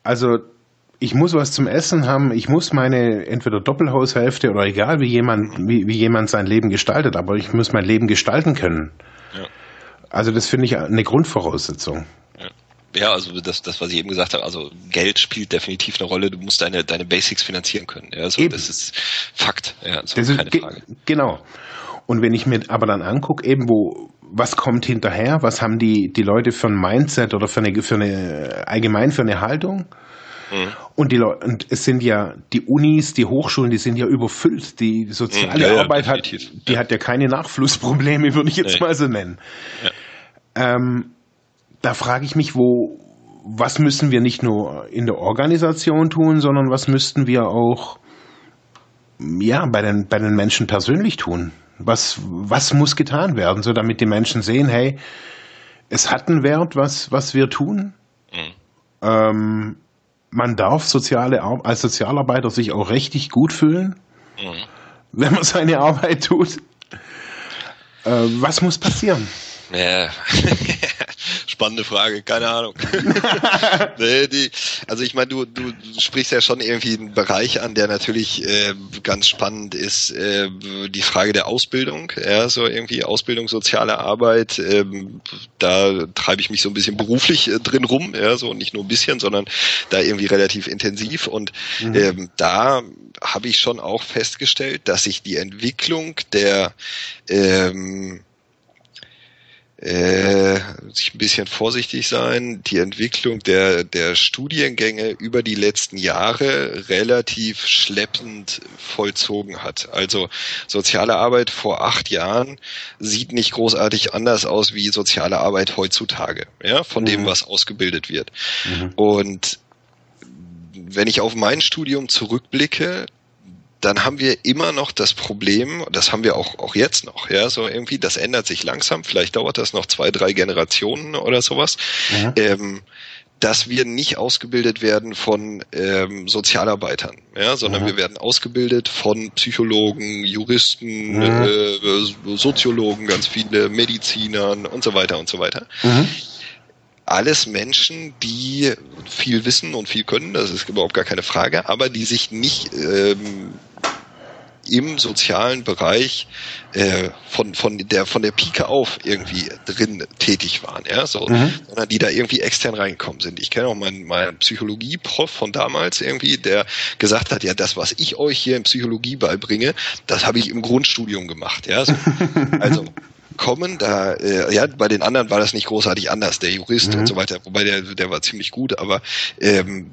Also ich muss was zum Essen haben, ich muss meine entweder Doppelhaushälfte oder egal wie jemand, wie, wie jemand sein Leben gestaltet, aber ich muss mein Leben gestalten können. Ja. Also das finde ich eine Grundvoraussetzung. Ja, also das, das, was ich eben gesagt habe, also Geld spielt definitiv eine Rolle. Du musst deine, deine Basics finanzieren können. Ja, also Eben. das ist Fakt. Ja, also Das ist keine Frage. genau. Und wenn ich mir aber dann angucke, eben wo, was kommt hinterher, was haben die, die Leute für ein Mindset oder für eine, für eine allgemein für eine Haltung? Mhm. Und die Leute, und es sind ja die Unis, die Hochschulen, die sind ja überfüllt. Die soziale Mhm, ja, ja, Arbeit hat, definitiv. die hat ja keine Nachflussprobleme, würde ich jetzt mal so nennen. Ähm, da frage ich mich, wo, was müssen wir nicht nur in der Organisation tun, sondern was müssten wir auch ja, bei den, bei den Menschen persönlich tun? Was, was muss getan werden, so damit die Menschen sehen, hey, es hat einen Wert, was, was wir tun. Mhm. Ähm, man darf soziale, als Sozialarbeiter sich auch richtig gut fühlen, Mhm. wenn man seine Arbeit tut. Äh, was muss passieren? Ja. [LAUGHS] Spannende Frage, keine Ahnung. [LAUGHS] [LAUGHS] nee, die, Also ich meine, du, du sprichst ja schon irgendwie einen Bereich an, der natürlich äh, ganz spannend ist. Äh, die Frage der Ausbildung, ja, so irgendwie Ausbildung, soziale Arbeit. Ähm, da treibe ich mich so ein bisschen beruflich äh, drin rum, ja, so nicht nur ein bisschen, sondern da irgendwie relativ intensiv. Und mhm. ähm, da habe ich schon auch festgestellt, dass sich die Entwicklung der ähm, äh, sich ein bisschen vorsichtig sein, die Entwicklung der, der Studiengänge über die letzten Jahre relativ schleppend vollzogen hat. Also soziale Arbeit vor acht Jahren sieht nicht großartig anders aus wie soziale Arbeit heutzutage, ja, von mhm. dem, was ausgebildet wird. Mhm. Und wenn ich auf mein Studium zurückblicke, dann haben wir immer noch das Problem, das haben wir auch, auch jetzt noch, ja, so irgendwie, das ändert sich langsam, vielleicht dauert das noch zwei, drei Generationen oder sowas, mhm. ähm, dass wir nicht ausgebildet werden von ähm, Sozialarbeitern, ja, sondern mhm. wir werden ausgebildet von Psychologen, Juristen, mhm. äh, Soziologen, ganz viele Medizinern und so weiter und so weiter. Alles Menschen, die viel wissen und viel können, das ist überhaupt gar keine Frage, aber die sich nicht ähm, im sozialen Bereich äh, von von der von der Pike auf irgendwie drin tätig waren, ja, so, mhm. sondern die da irgendwie extern reingekommen sind. Ich kenne auch meinen meinen Psychologie-Prof von damals irgendwie, der gesagt hat, ja, das was ich euch hier in Psychologie beibringe, das habe ich im Grundstudium gemacht, ja, so. [LAUGHS] also kommen da äh, ja bei den anderen war das nicht großartig anders, der Jurist mhm. und so weiter, wobei der der war ziemlich gut, aber ähm,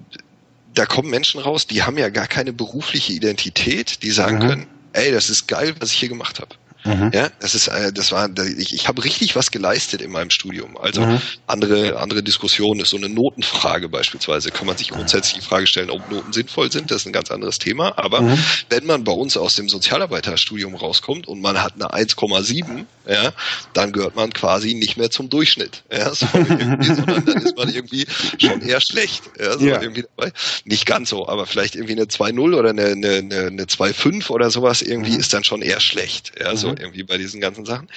da kommen Menschen raus, die haben ja gar keine berufliche Identität, die sagen mhm. können, ey, das ist geil, was ich hier gemacht habe. Mhm. Ja, das ist, äh, das war, ich, ich habe richtig was geleistet in meinem Studium. Also mhm. andere, andere Diskussion ist so eine Notenfrage beispielsweise. Kann man sich grundsätzlich die Frage stellen, ob Noten sinnvoll sind. Das ist ein ganz anderes Thema. Aber mhm. wenn man bei uns aus dem Sozialarbeiterstudium rauskommt und man hat eine 1,7, ja, dann gehört man quasi nicht mehr zum Durchschnitt. Ja, [LAUGHS] so sondern dann ist man irgendwie schon eher schlecht. Ja, so ja. irgendwie dabei. Nicht ganz so, aber vielleicht irgendwie eine 2,0 oder eine, eine, eine 2,5 oder sowas irgendwie mhm. ist dann schon eher schlecht. Ja, so irgendwie bei diesen ganzen Sachen.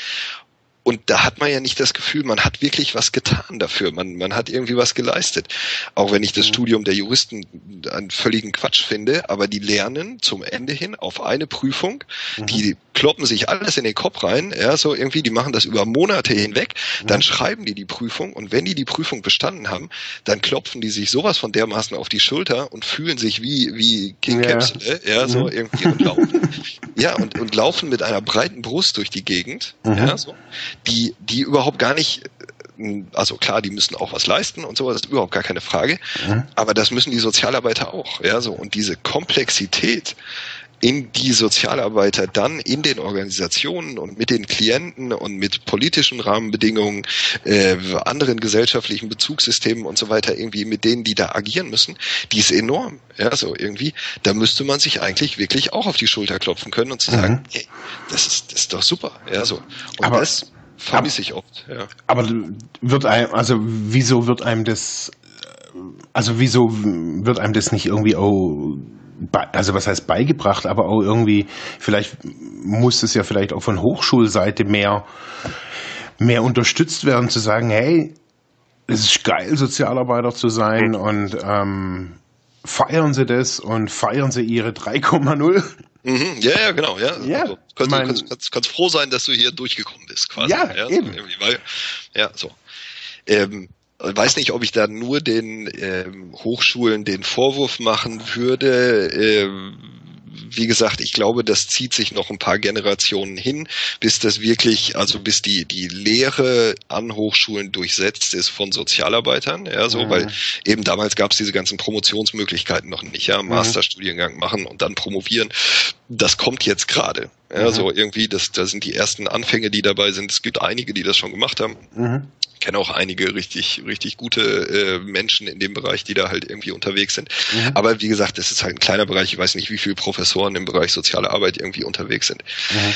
Und da hat man ja nicht das Gefühl, man hat wirklich was getan dafür. Man, man hat irgendwie was geleistet. Auch wenn ich das mhm. Studium der Juristen einen völligen Quatsch finde, aber die lernen zum Ende hin auf eine Prüfung, mhm. die kloppen sich alles in den Kopf rein, ja, so irgendwie, die machen das über Monate hinweg, mhm. dann schreiben die die Prüfung und wenn die die Prüfung bestanden haben, dann klopfen die sich sowas von dermaßen auf die Schulter und fühlen sich wie, wie King ja. Capsule, ja, so mhm. irgendwie und laufen, ja, und, und laufen mit einer breiten Brust durch die Gegend, mhm. ja, so die, die überhaupt gar nicht, äh, also klar, die müssen auch was leisten und so, das ist überhaupt gar keine Frage. Mhm. Aber das müssen die Sozialarbeiter auch, ja, so. Und diese Komplexität, in die Sozialarbeiter dann in den Organisationen und mit den Klienten und mit politischen Rahmenbedingungen, äh, anderen gesellschaftlichen Bezugssystemen und so weiter, irgendwie mit denen, die da agieren müssen, die ist enorm. Ja, so irgendwie, da müsste man sich eigentlich wirklich auch auf die Schulter klopfen können und zu sagen, mhm. hey, das ist, das ist doch super. Ja, so. Und Aber das vermisse ich oft. Ja. Aber wird einem, also wieso wird einem das, also wieso wird einem das nicht irgendwie auch also was heißt beigebracht, aber auch irgendwie, vielleicht muss es ja vielleicht auch von Hochschulseite mehr, mehr unterstützt werden, zu sagen, hey, es ist geil, Sozialarbeiter zu sein und ähm, feiern Sie das und feiern Sie Ihre 3,0. Mhm, ja, ja, genau, ja. ja also, kannst, mein, kannst, kannst, kannst, froh sein, dass du hier durchgekommen bist, quasi. Ja, ja eben. So, weil, ja, so. Ähm, weiß nicht, ob ich da nur den ähm, Hochschulen den Vorwurf machen würde. Ähm, wie gesagt, ich glaube, das zieht sich noch ein paar Generationen hin, bis das wirklich, also bis die, die Lehre an Hochschulen durchsetzt ist von Sozialarbeitern, ja, so, mhm. weil eben damals gab es diese ganzen Promotionsmöglichkeiten noch nicht, ja, mhm. Masterstudiengang machen und dann promovieren. Das kommt jetzt gerade. Ja, mhm. so irgendwie, das, das sind die ersten Anfänge, die dabei sind. Es gibt einige, die das schon gemacht haben. Mhm kenne auch einige richtig, richtig gute äh, Menschen in dem Bereich, die da halt irgendwie unterwegs sind. Mhm. Aber wie gesagt, das ist halt ein kleiner Bereich. Ich weiß nicht, wie viele Professoren im Bereich soziale Arbeit irgendwie unterwegs sind. Mhm.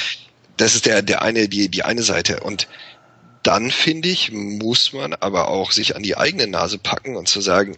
Das ist der, der eine, die, die eine Seite. Und dann finde ich, muss man aber auch sich an die eigene Nase packen und zu sagen,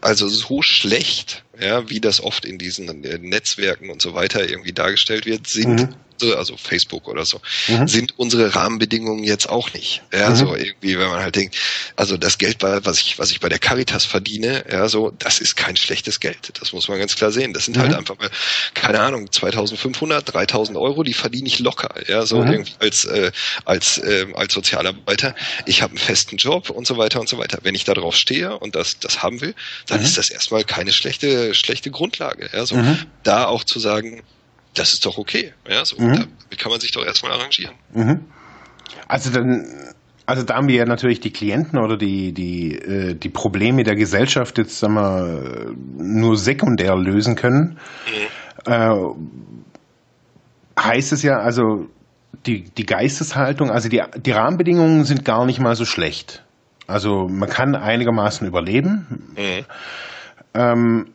also so schlecht, ja, wie das oft in diesen äh, Netzwerken und so weiter irgendwie dargestellt wird, sind mhm. Also Facebook oder so, Mhm. sind unsere Rahmenbedingungen jetzt auch nicht. Ja, Mhm. so irgendwie, wenn man halt denkt, also das Geld, was ich, was ich bei der Caritas verdiene, ja, so, das ist kein schlechtes Geld. Das muss man ganz klar sehen. Das sind halt Mhm. einfach mal, keine Ahnung, 2500, 3000 Euro, die verdiene ich locker, ja, so Mhm. irgendwie als, äh, als, ähm, als Sozialarbeiter. Ich habe einen festen Job und so weiter und so weiter. Wenn ich darauf stehe und das, das haben will, dann Mhm. ist das erstmal keine schlechte, schlechte Grundlage, ja, so, Mhm. da auch zu sagen, das ist doch okay. Ja, so, Mhm. damit kann man sich doch erstmal arrangieren. Mhm. Also dann, also da haben wir ja natürlich die Klienten oder die, die, äh, die Probleme der Gesellschaft jetzt sagen wir, nur sekundär lösen können. Äh, heißt es ja, also die, die Geisteshaltung, also die, die Rahmenbedingungen sind gar nicht mal so schlecht. Also man kann einigermaßen überleben. Mhm. Ähm,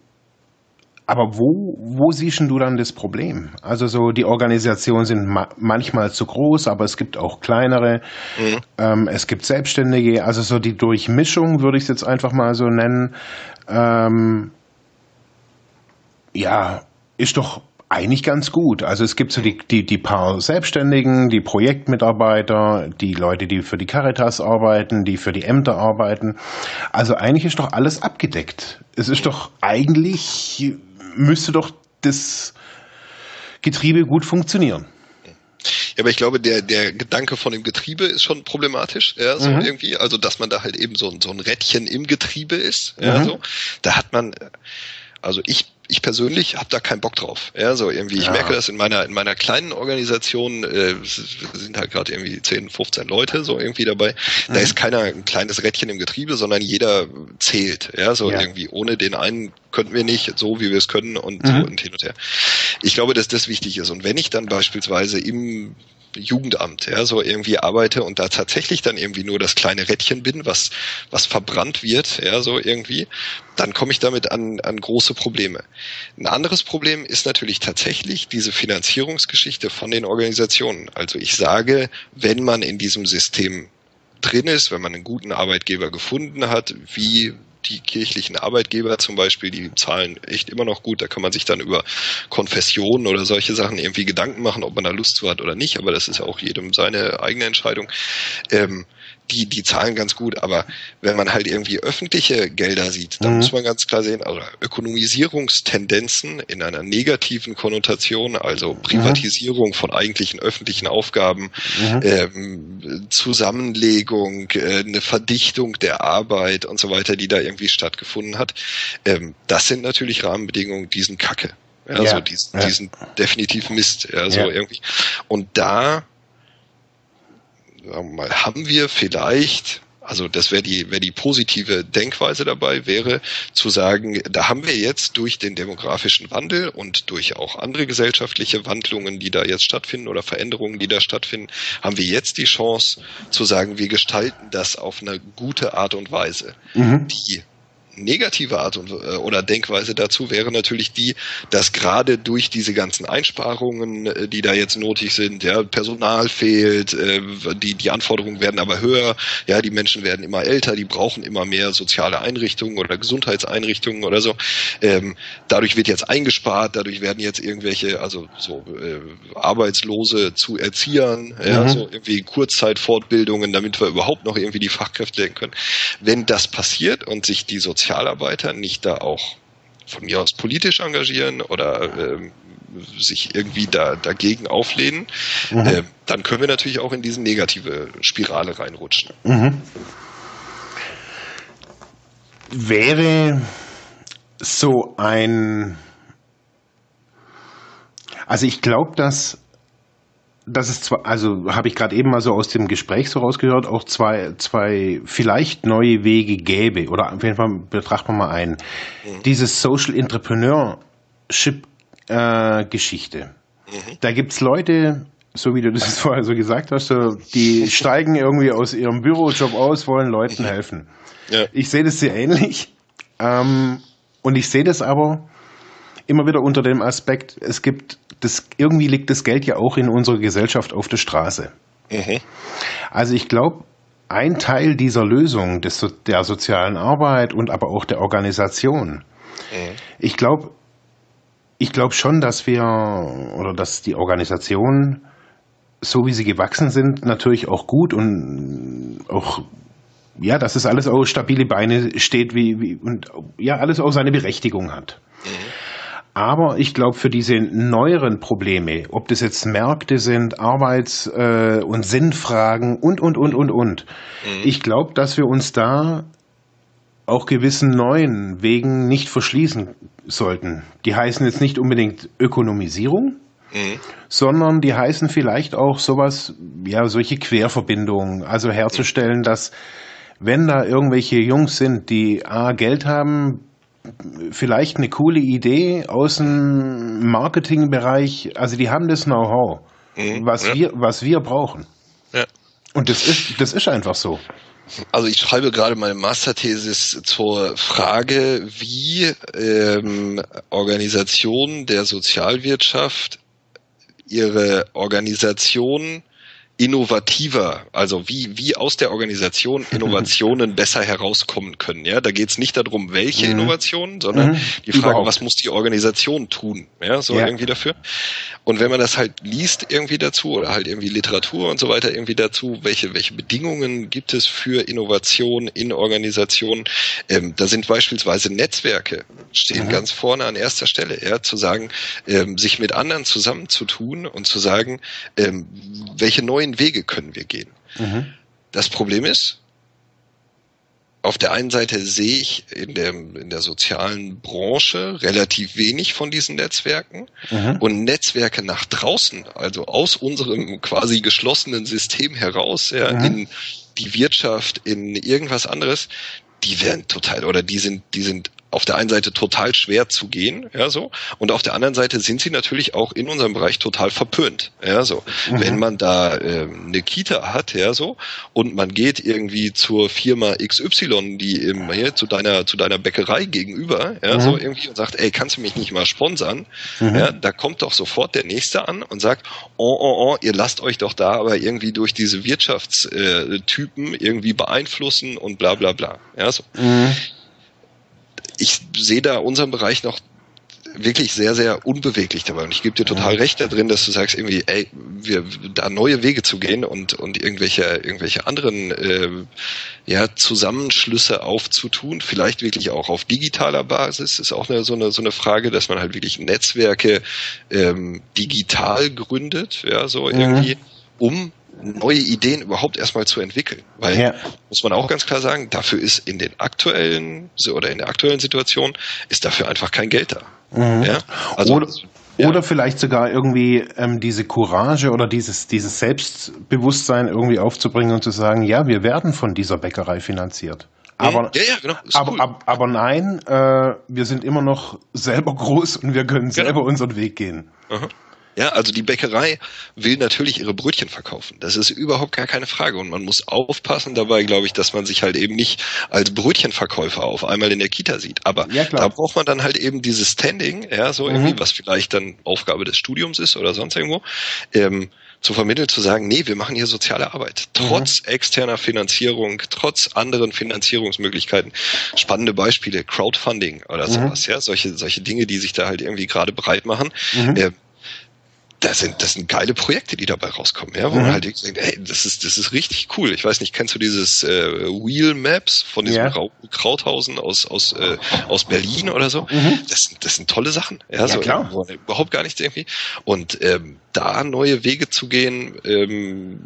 aber wo, wo siehst du dann das Problem? Also so die Organisationen sind ma manchmal zu groß, aber es gibt auch kleinere. Mhm. Ähm, es gibt Selbstständige. Also so die Durchmischung würde ich es jetzt einfach mal so nennen. Ähm, ja, ist doch eigentlich ganz gut. Also es gibt so die, die, die paar Selbstständigen, die Projektmitarbeiter, die Leute, die für die Caritas arbeiten, die für die Ämter arbeiten. Also eigentlich ist doch alles abgedeckt. Es ist doch eigentlich, müsste doch das Getriebe gut funktionieren. Ja, aber ich glaube, der, der Gedanke von dem Getriebe ist schon problematisch, ja, so Mhm. irgendwie. Also, dass man da halt eben so, ein- so ein Rädchen im Getriebe ist, ja, Mhm. so. Da hat man, also ich, ich persönlich habe da keinen Bock drauf. Ja, so irgendwie, ich Ja. merke das in meiner, in meiner kleinen Organisation, äh, sind halt gerade irgendwie 10, 15 Leute so irgendwie dabei. Mhm. Da ist keiner ein kleines Rädchen im Getriebe, sondern jeder zählt. Ja, so Ja. irgendwie. Ohne den einen könnten wir nicht, so wie wir es können und Mhm. so und hin und her. Ich glaube, dass das wichtig ist. Und wenn ich dann beispielsweise im Jugendamt, ja, so irgendwie arbeite und da tatsächlich dann irgendwie nur das kleine Rädchen bin, was, was verbrannt wird, ja, so irgendwie, dann komme ich damit an, an große Probleme. Ein anderes Problem ist natürlich tatsächlich diese Finanzierungsgeschichte von den Organisationen. Also ich sage, wenn man in diesem System drin ist, wenn man einen guten Arbeitgeber gefunden hat, wie die kirchlichen Arbeitgeber zum Beispiel, die zahlen echt immer noch gut. Da kann man sich dann über Konfessionen oder solche Sachen irgendwie Gedanken machen, ob man da Lust zu hat oder nicht. Aber das ist ja auch jedem seine eigene Entscheidung. Ähm, die, die zahlen ganz gut, aber wenn man halt irgendwie öffentliche Gelder sieht, dann Mhm. muss man ganz klar sehen, also Ökonomisierungstendenzen in einer negativen Konnotation, also Privatisierung von eigentlichen öffentlichen Aufgaben, Mhm. ähm, Zusammenlegung, äh, eine Verdichtung der Arbeit und so weiter, die da irgendwie stattgefunden hat. Ähm, das sind natürlich Rahmenbedingungen, die sind Kacke. Ja, Ja, so die, ja. die sind definitiv Mist. Ja, so Ja. irgendwie. Und da sagen wir mal, haben wir vielleicht, also das wäre die, wäre die positive Denkweise dabei, wäre zu sagen, da haben wir jetzt durch den demografischen Wandel und durch auch andere gesellschaftliche Wandlungen, die da jetzt stattfinden oder Veränderungen, die da stattfinden, haben wir jetzt die Chance zu sagen, wir gestalten das auf eine gute Art und Weise. Mhm. Die negative Art und, äh, oder Denkweise dazu wäre natürlich die, dass gerade durch diese ganzen Einsparungen, äh, die da jetzt nötig sind, ja, Personal fehlt, äh, die, die Anforderungen werden aber höher, ja, die Menschen werden immer älter, die brauchen immer mehr soziale Einrichtungen oder Gesundheitseinrichtungen oder so. Ähm, dadurch wird jetzt eingespart, dadurch werden jetzt irgendwelche, also so äh, Arbeitslose zu Erziehern, ja, Mhm. so irgendwie Kurzzeitfortbildungen, damit wir überhaupt noch irgendwie die Fachkräfte können. Wenn das passiert und sich die Sozialarbeiter nicht da auch von mir aus politisch engagieren oder ähm, sich irgendwie da dagegen auflehnen, Mhm. äh, dann können wir natürlich auch in diese negative Spirale reinrutschen. Mhm. Wäre so ein, also ich glaube, dass, dass es zwar, also habe ich gerade eben mal so aus dem Gespräch so rausgehört, auch zwei, zwei vielleicht neue Wege gäbe oder auf jeden Fall betrachten wir mal einen. Diese Social Entrepreneurship äh, Geschichte. Da gibt's Leute, so wie du das [LAUGHS] vorher so gesagt hast, so, die steigen irgendwie aus ihrem Bürojob aus, wollen Leuten helfen. Ja. Ich sehe das sehr ähnlich. Ähm, und ich sehe das aber immer wieder unter dem Aspekt, es gibt, das, irgendwie liegt das Geld ja auch in unserer Gesellschaft auf der Straße. Mhm. Also ich glaube, ein Teil dieser Lösung des, der sozialen Arbeit und aber auch der Organisation, Mhm. ich glaube, ich glaube schon, dass wir oder dass die Organisation, so wie sie gewachsen sind, natürlich auch gut und auch ja, dass es alles auf stabile Beine steht wie, wie und ja, alles auch seine Berechtigung hat. Aber ich glaube, für diese neueren Probleme, ob das jetzt Märkte sind, Arbeits- äh, und Sinnfragen und, und, und, und, und, ich glaube, dass wir uns da auch gewissen neuen Wegen nicht verschließen sollten. Die heißen jetzt nicht unbedingt Ökonomisierung, sondern die heißen vielleicht auch sowas, ja, solche Querverbindungen, also herzustellen, dass wenn da irgendwelche Jungs sind, die A, Geld haben, vielleicht eine coole Idee aus dem Marketingbereich, also die haben das Know-how, was, ja. wir, was wir brauchen. Ja. Und das ist, das ist einfach so. Also ich schreibe gerade meine Masterthesis zur Frage, wie ähm, Organisationen der Sozialwirtschaft ihre Organisation innovativer, also wie, wie aus der Organisation [LAUGHS] Innovationen besser herauskommen können. Ja, da geht es nicht darum, welche Mhm. Innovationen, sondern Mhm. die Frage, Überhaupt. was muss die Organisation tun, ja, so Ja. irgendwie dafür. Und wenn man das halt liest irgendwie dazu oder halt irgendwie Literatur und so weiter irgendwie dazu, welche, welche Bedingungen gibt es für Innovation in Organisationen, ähm, da sind beispielsweise Netzwerke, stehen Mhm. ganz vorne an erster Stelle, ja, zu sagen, ähm, sich mit anderen zusammenzutun und zu sagen, ähm, welche neuen Wege können wir gehen. Mhm. Das Problem ist, auf der einen Seite sehe ich in der, in der sozialen Branche relativ wenig von diesen Netzwerken Mhm. und Netzwerke nach draußen, also aus unserem quasi geschlossenen System heraus, ja, Mhm. in die Wirtschaft, in irgendwas anderes, die werden total oder die sind, die sind auf der einen Seite total schwer zu gehen, ja so, und auf der anderen Seite sind sie natürlich auch in unserem Bereich total verpönt, ja so. Mhm. Wenn man da ähm, eine Kita hat, ja so, und man geht irgendwie zur Firma XY, die im, hier, zu deiner zu deiner Bäckerei gegenüber, ja Mhm. so irgendwie und sagt, ey, kannst du mich nicht mal sponsern? Mhm. Ja, da kommt doch sofort der nächste an und sagt, oh oh oh, ihr lasst euch doch da aber irgendwie durch diese Wirtschaftstypen irgendwie beeinflussen und bla bla bla, ja so Mhm. Ich sehe da unseren Bereich noch wirklich sehr, sehr unbeweglich dabei. Und ich gebe dir total recht da drin, dass du sagst, irgendwie, ey, wir da neue Wege zu gehen und, und irgendwelche, irgendwelche anderen äh, ja, Zusammenschlüsse aufzutun, vielleicht wirklich auch auf digitaler Basis, ist auch eine, so, eine, so eine Frage, dass man halt wirklich Netzwerke ähm, digital gründet, ja, so Mhm. irgendwie, um neue Ideen überhaupt erstmal zu entwickeln. Weil Ja. muss man auch ganz klar sagen, dafür ist in den aktuellen oder in der aktuellen Situation ist dafür einfach kein Geld da. Mhm. Ja? Also, oder, ja. oder vielleicht sogar irgendwie ähm, diese Courage oder dieses, dieses Selbstbewusstsein irgendwie aufzubringen und zu sagen, ja, wir werden von dieser Bäckerei finanziert. Aber, ja, ja, genau. Aber, cool. aber, aber nein, äh, wir sind immer noch selber groß und wir können Genau. selber unseren Weg gehen. Aha. Ja, also die Bäckerei will natürlich ihre Brötchen verkaufen. Das ist überhaupt gar keine Frage. Und man muss aufpassen dabei, glaube ich, dass man sich halt eben nicht als Brötchenverkäufer auf einmal in der Kita sieht. Aber Ja, da braucht man dann halt eben dieses Standing, ja, so irgendwie, was vielleicht dann Aufgabe des Studiums ist oder sonst irgendwo, ähm, zu vermitteln, zu sagen, nee, wir machen hier soziale Arbeit. Trotz externer Finanzierung, trotz anderen Finanzierungsmöglichkeiten. Spannende Beispiele, Crowdfunding oder sowas, ja, solche, solche Dinge, die sich da halt irgendwie gerade breit machen. Äh, das sind, das sind geile Projekte, die dabei rauskommen, ja, wo man halt denkt, ey, das ist, das ist richtig cool. Ich weiß nicht, kennst du dieses äh, Wheel Maps von diesem Ja. Rau Krauthausen aus, aus, äh, aus Berlin oder so? Das, sind, das sind tolle Sachen, ja, so klar. überhaupt gar nichts irgendwie. Und ähm, da neue Wege zu gehen, ähm,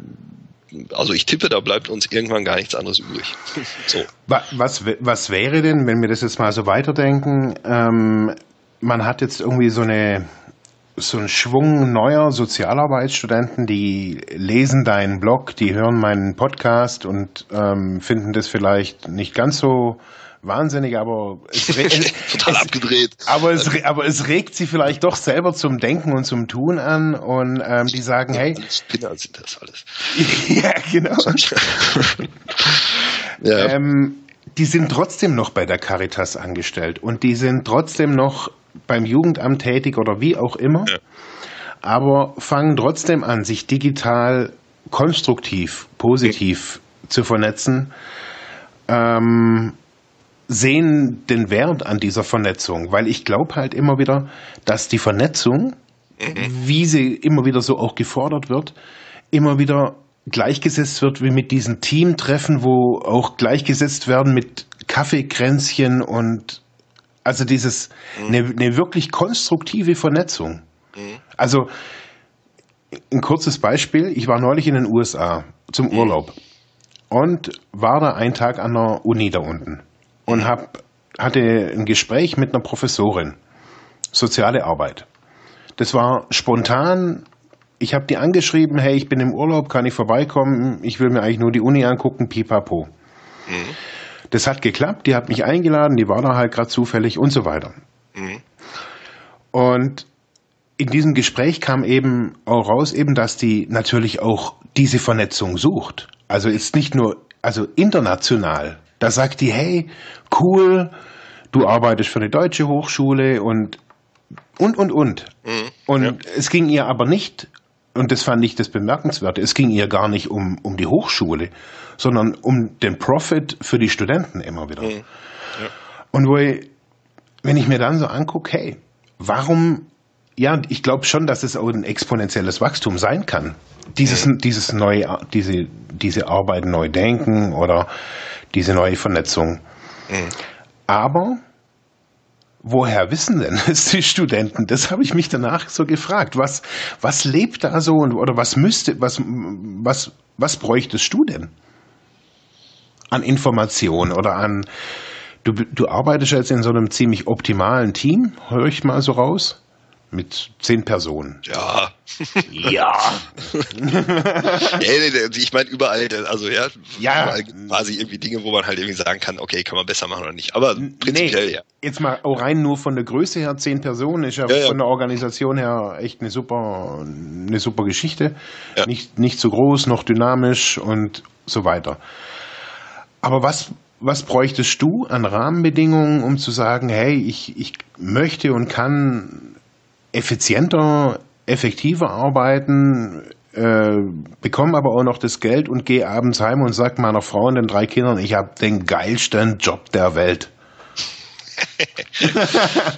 also ich tippe, da bleibt uns irgendwann gar nichts anderes übrig. [LAUGHS] so. Wa- Was, was wäre denn, wenn wir das jetzt mal so weiterdenken? Ähm, man hat jetzt irgendwie so eine so einen Schwung neuer Sozialarbeitsstudenten, die lesen deinen Blog, die hören meinen Podcast und ähm, finden das vielleicht nicht ganz so wahnsinnig, aber es, [LAUGHS] Total es, abgedreht. aber es, aber es regt sie vielleicht doch selber zum Denken und zum Tun an und ähm, die sagen, hey, Spinner sind das alles. [LAUGHS] ja genau, [LAUGHS] Ja, ähm, die sind trotzdem noch bei der Caritas angestellt und die sind trotzdem noch beim Jugendamt tätig oder wie auch immer, Ja. aber fangen trotzdem an, sich digital konstruktiv, positiv zu vernetzen. Ähm, sehen den Wert an dieser Vernetzung, weil ich glaube halt immer wieder, dass die Vernetzung, wie sie immer wieder so auch gefordert wird, immer wieder gleichgesetzt wird wie mit diesen Teamtreffen, wo auch gleichgesetzt werden mit Kaffeekränzchen und also dieses eine, eine wirklich konstruktive Vernetzung. Also ein kurzes Beispiel, ich war neulich in den USA zum Urlaub und war da einen Tag an der Uni da unten und hab, hatte ein Gespräch mit einer Professorin, soziale Arbeit. Das war spontan. Ich habe die angeschrieben, hey, ich bin im Urlaub, kann ich vorbeikommen? Ich will mir eigentlich nur die Uni angucken, pipapo. Das hat geklappt, die hat mich eingeladen, die war da halt gerade zufällig und so weiter. Und in diesem Gespräch kam eben auch raus, eben, dass die natürlich auch diese Vernetzung sucht. Also ist nicht nur, also international. Da sagt die, hey, cool, du arbeitest für eine deutsche Hochschule und und und und. Und es ging ihr aber nicht, und das fand ich das Bemerkenswerte, es ging ihr gar nicht um, um die Hochschule, sondern um den Profit für die Studenten immer wieder. Und wo ich, wenn ich mir dann so angucke, hey, warum, ja, ich glaube schon, dass es auch ein exponentielles Wachstum sein kann. Dieses, dieses neue, diese, diese Arbeit neu denken oder diese neue Vernetzung. Aber woher wissen denn [LAUGHS] es die Studenten? Das habe ich mich danach so gefragt. Was, was lebt da so und, oder was müsste, was, was, was bräuchtest du denn? An Information oder an, du, du arbeitest jetzt in so einem ziemlich optimalen Team, höre ich mal so raus, mit zehn Personen. Ja. Ja. [LAUGHS] nee, nee, ich meine überall, also ja, Ja. überall quasi irgendwie Dinge, wo man halt irgendwie sagen kann, okay, kann man besser machen oder nicht. Aber prinzipiell ja. Jetzt mal auch rein nur von der Größe her, zehn Personen ist ja, Ja, von der Organisation her echt eine super, eine super Geschichte. Nicht, nicht so groß, noch dynamisch und so weiter. Aber was, was bräuchtest du an Rahmenbedingungen, um zu sagen, hey, ich, ich möchte und kann effizienter, effektiver arbeiten, äh, bekomme aber auch noch das Geld und gehe abends heim und sag meiner Frau und den drei Kindern, ich habe den geilsten Job der Welt. [LAUGHS]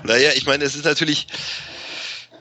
Naja, ich meine, es ist natürlich,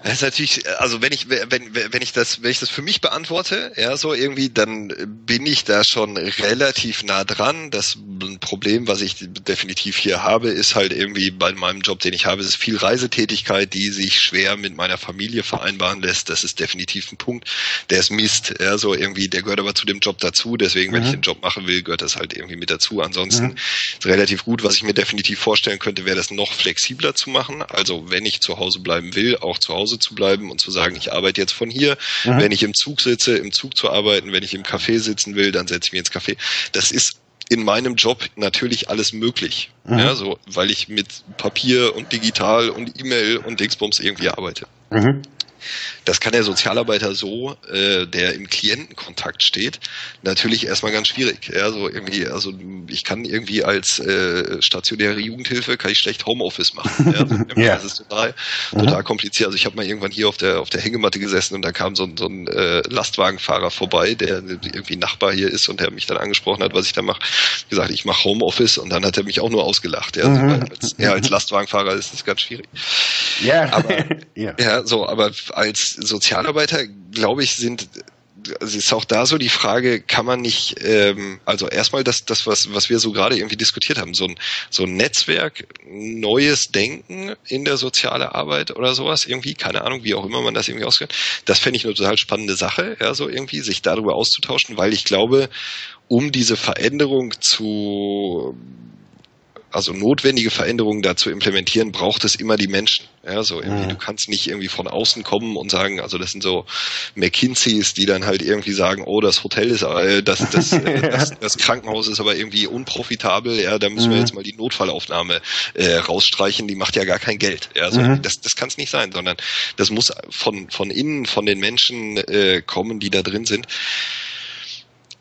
es ist natürlich, also wenn ich, wenn, wenn ich das, wenn ich das für mich beantworte, ja, so irgendwie, dann bin ich da schon relativ nah dran. Das Problem, was ich definitiv hier habe, ist halt irgendwie bei meinem Job, den ich habe, ist viel Reisetätigkeit, die sich schwer mit meiner Familie vereinbaren lässt. Das ist definitiv ein Punkt. Der ist Mist, ja, so irgendwie, der gehört aber zu dem Job dazu. Deswegen, wenn ich den Job machen will, gehört das halt irgendwie mit dazu. Ansonsten ist relativ gut. Was ich mir definitiv vorstellen könnte, wäre das noch flexibler zu machen. Also wenn ich zu Hause bleiben will, auch zu Hause zu bleiben und zu sagen, ich arbeite jetzt von hier. Wenn ich im Zug sitze, im Zug zu arbeiten. Wenn ich im Café sitzen will, dann setze ich mich ins Café. Das ist in meinem Job natürlich alles möglich. Ja, so, weil ich mit Papier und digital und E-Mail und Dingsbums irgendwie arbeite. Das kann der Sozialarbeiter so, äh, der im Klientenkontakt steht, natürlich erstmal ganz schwierig. Ja, so irgendwie, also ich kann irgendwie als äh, stationäre Jugendhilfe kann ich schlecht Homeoffice machen. Ja, so [LAUGHS] Ja. Das ist total, total kompliziert. Also ich habe mal irgendwann hier auf der auf der Hängematte gesessen und da kam so ein, so ein äh, Lastwagenfahrer vorbei, der irgendwie Nachbar hier ist und der mich dann angesprochen hat, was ich da mache. Gesagt, ich mache Homeoffice und dann hat er mich auch nur ausgelacht. Ja, weil als, er als Lastwagenfahrer ist das ganz schwierig. Ja, Aber- [LAUGHS] ja. Ja, so, aber als Sozialarbeiter, glaube ich, sind also ist auch da so die Frage, kann man nicht, ähm, also erstmal das, das was, was wir so gerade irgendwie diskutiert haben, so ein, so ein Netzwerk, neues Denken in der soziale Arbeit oder sowas, irgendwie, keine Ahnung, wie auch immer man das irgendwie auskennt, das fände ich eine total spannende Sache, ja, so irgendwie, sich darüber auszutauschen, weil ich glaube, um diese Veränderung zu also notwendige Veränderungen da zu implementieren, braucht es immer die Menschen. Ja, so irgendwie, du kannst nicht irgendwie von außen kommen und sagen, also das sind so McKinseys, die dann halt irgendwie sagen, oh, das Hotel ist, äh, das, das, [LAUGHS] äh, das, das Krankenhaus ist aber irgendwie unprofitabel, ja, da müssen wir jetzt mal die Notfallaufnahme äh, rausstreichen, die macht ja gar kein Geld. Ja, so, das, das kann es nicht sein, sondern das muss von, von innen, von den Menschen äh, kommen, die da drin sind.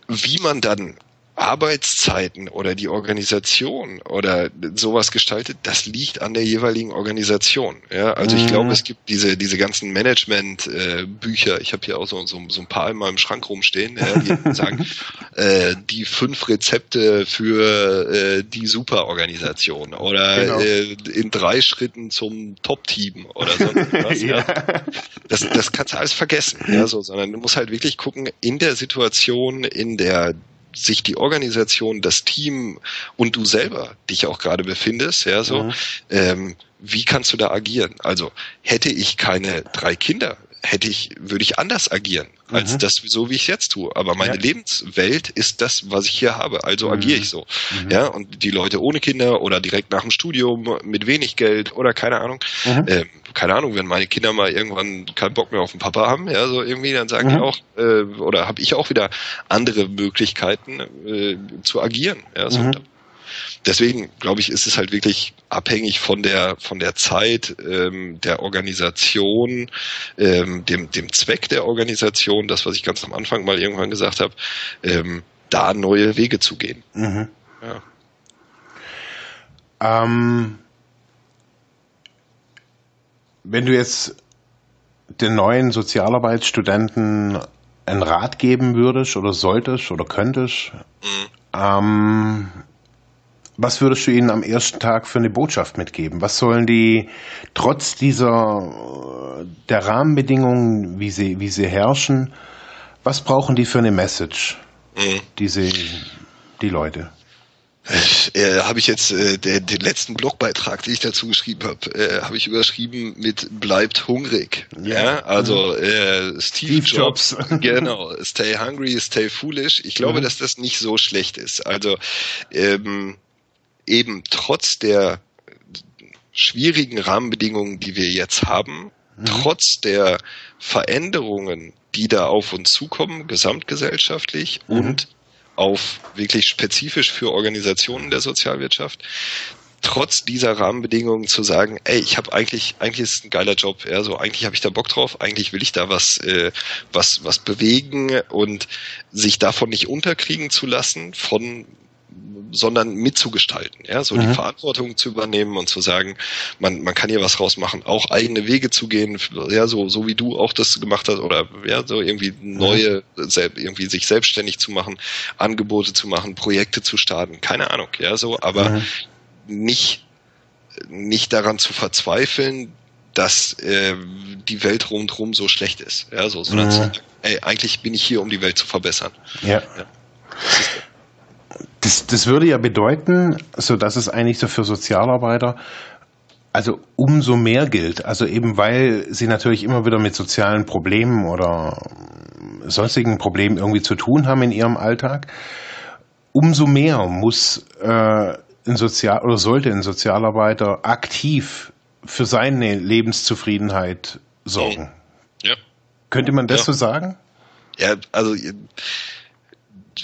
Wie man dann Arbeitszeiten oder die Organisation oder sowas gestaltet, das liegt an der jeweiligen Organisation. Ja, also ich Mhm. glaube, es gibt diese diese ganzen Management-Bücher. ich habe hier auch so, so, so ein paar in meinem Schrank rumstehen, ja, die [LAUGHS] sagen äh, die fünf Rezepte für äh, die Superorganisation oder Genau. äh, in drei Schritten zum Top-Team oder so. [LAUGHS] Was, ja ja. das, das kannst du alles vergessen, ja, so, sondern du musst halt wirklich gucken, in der Situation, in der sich die Organisation, das Team und du selber dich auch gerade befindest, ja, so, Mhm. ähm, wie kannst du da agieren? Also, hätte ich keine drei Kinder, hätte ich, würde ich anders agieren, als Mhm. das, so wie ich es jetzt tue. Aber meine Ja. Lebenswelt ist das, was ich hier habe, also Mhm. agiere ich so. Mhm. Ja, und die Leute ohne Kinder oder direkt nach dem Studium mit wenig Geld oder keine Ahnung, Mhm. ähm, keine Ahnung, wenn meine Kinder mal irgendwann keinen Bock mehr auf den Papa haben, ja, so irgendwie, dann sagen Mhm. die auch, äh, oder habe ich auch wieder andere Möglichkeiten äh, zu agieren. Ja, so. Deswegen glaube ich, ist es halt wirklich abhängig von der von der Zeit, ähm, der Organisation, ähm, dem dem Zweck der Organisation, das was ich ganz am Anfang mal irgendwann gesagt habe, ähm, da neue Wege zu gehen. Mhm. Ja. Ähm, wenn du jetzt den neuen Sozialarbeitsstudenten einen Rat geben würdest oder solltest oder könntest, Mhm. ähm, was würdest du ihnen am ersten Tag für eine Botschaft mitgeben? Was sollen die trotz dieser äh, der Rahmenbedingungen, wie sie wie sie herrschen, was brauchen die für eine Message? Mhm. Diese die Leute. Äh, habe ich jetzt äh, der, den letzten Blogbeitrag, den ich dazu geschrieben habe, äh, habe ich überschrieben mit bleibt hungrig. Ja. Ja, also äh, Steve, Steve Jobs, Jobs. [LAUGHS] genau, stay hungry, stay foolish. Ich glaube, Mhm. dass das nicht so schlecht ist. Also ähm, eben trotz der schwierigen Rahmenbedingungen, die wir jetzt haben, Mhm. trotz der Veränderungen, die da auf uns zukommen, gesamtgesellschaftlich Mhm. und auf wirklich spezifisch für Organisationen der Sozialwirtschaft, trotz dieser Rahmenbedingungen zu sagen, ey, ich habe eigentlich, eigentlich ist es ein geiler Job, ja, so eigentlich habe ich da Bock drauf, eigentlich will ich da was, äh, was, was bewegen und sich davon nicht unterkriegen zu lassen, von sondern mitzugestalten, ja, so Mhm. die Verantwortung zu übernehmen und zu sagen, man, man kann hier was rausmachen, auch eigene Wege zu gehen, ja, so, so wie du auch das gemacht hast, oder ja, so irgendwie neue, sel- irgendwie sich selbstständig zu machen, Angebote zu machen, Projekte zu starten, keine Ahnung, ja, so, aber Mhm. nicht, nicht daran zu verzweifeln, dass äh, die Welt rundherum so schlecht ist, ja, so, sondern Mhm. zu sagen, ey, eigentlich bin ich hier, um die Welt zu verbessern. Ja. Das, das würde ja bedeuten, so dass es eigentlich so für Sozialarbeiter also umso mehr gilt. Also eben weil sie natürlich immer wieder mit sozialen Problemen oder sonstigen Problemen irgendwie zu tun haben in ihrem Alltag. Umso mehr muss äh, ein Sozial oder sollte ein Sozialarbeiter aktiv für seine Lebenszufriedenheit sorgen. Ja. Könnte man das Ja. so sagen? Ja, also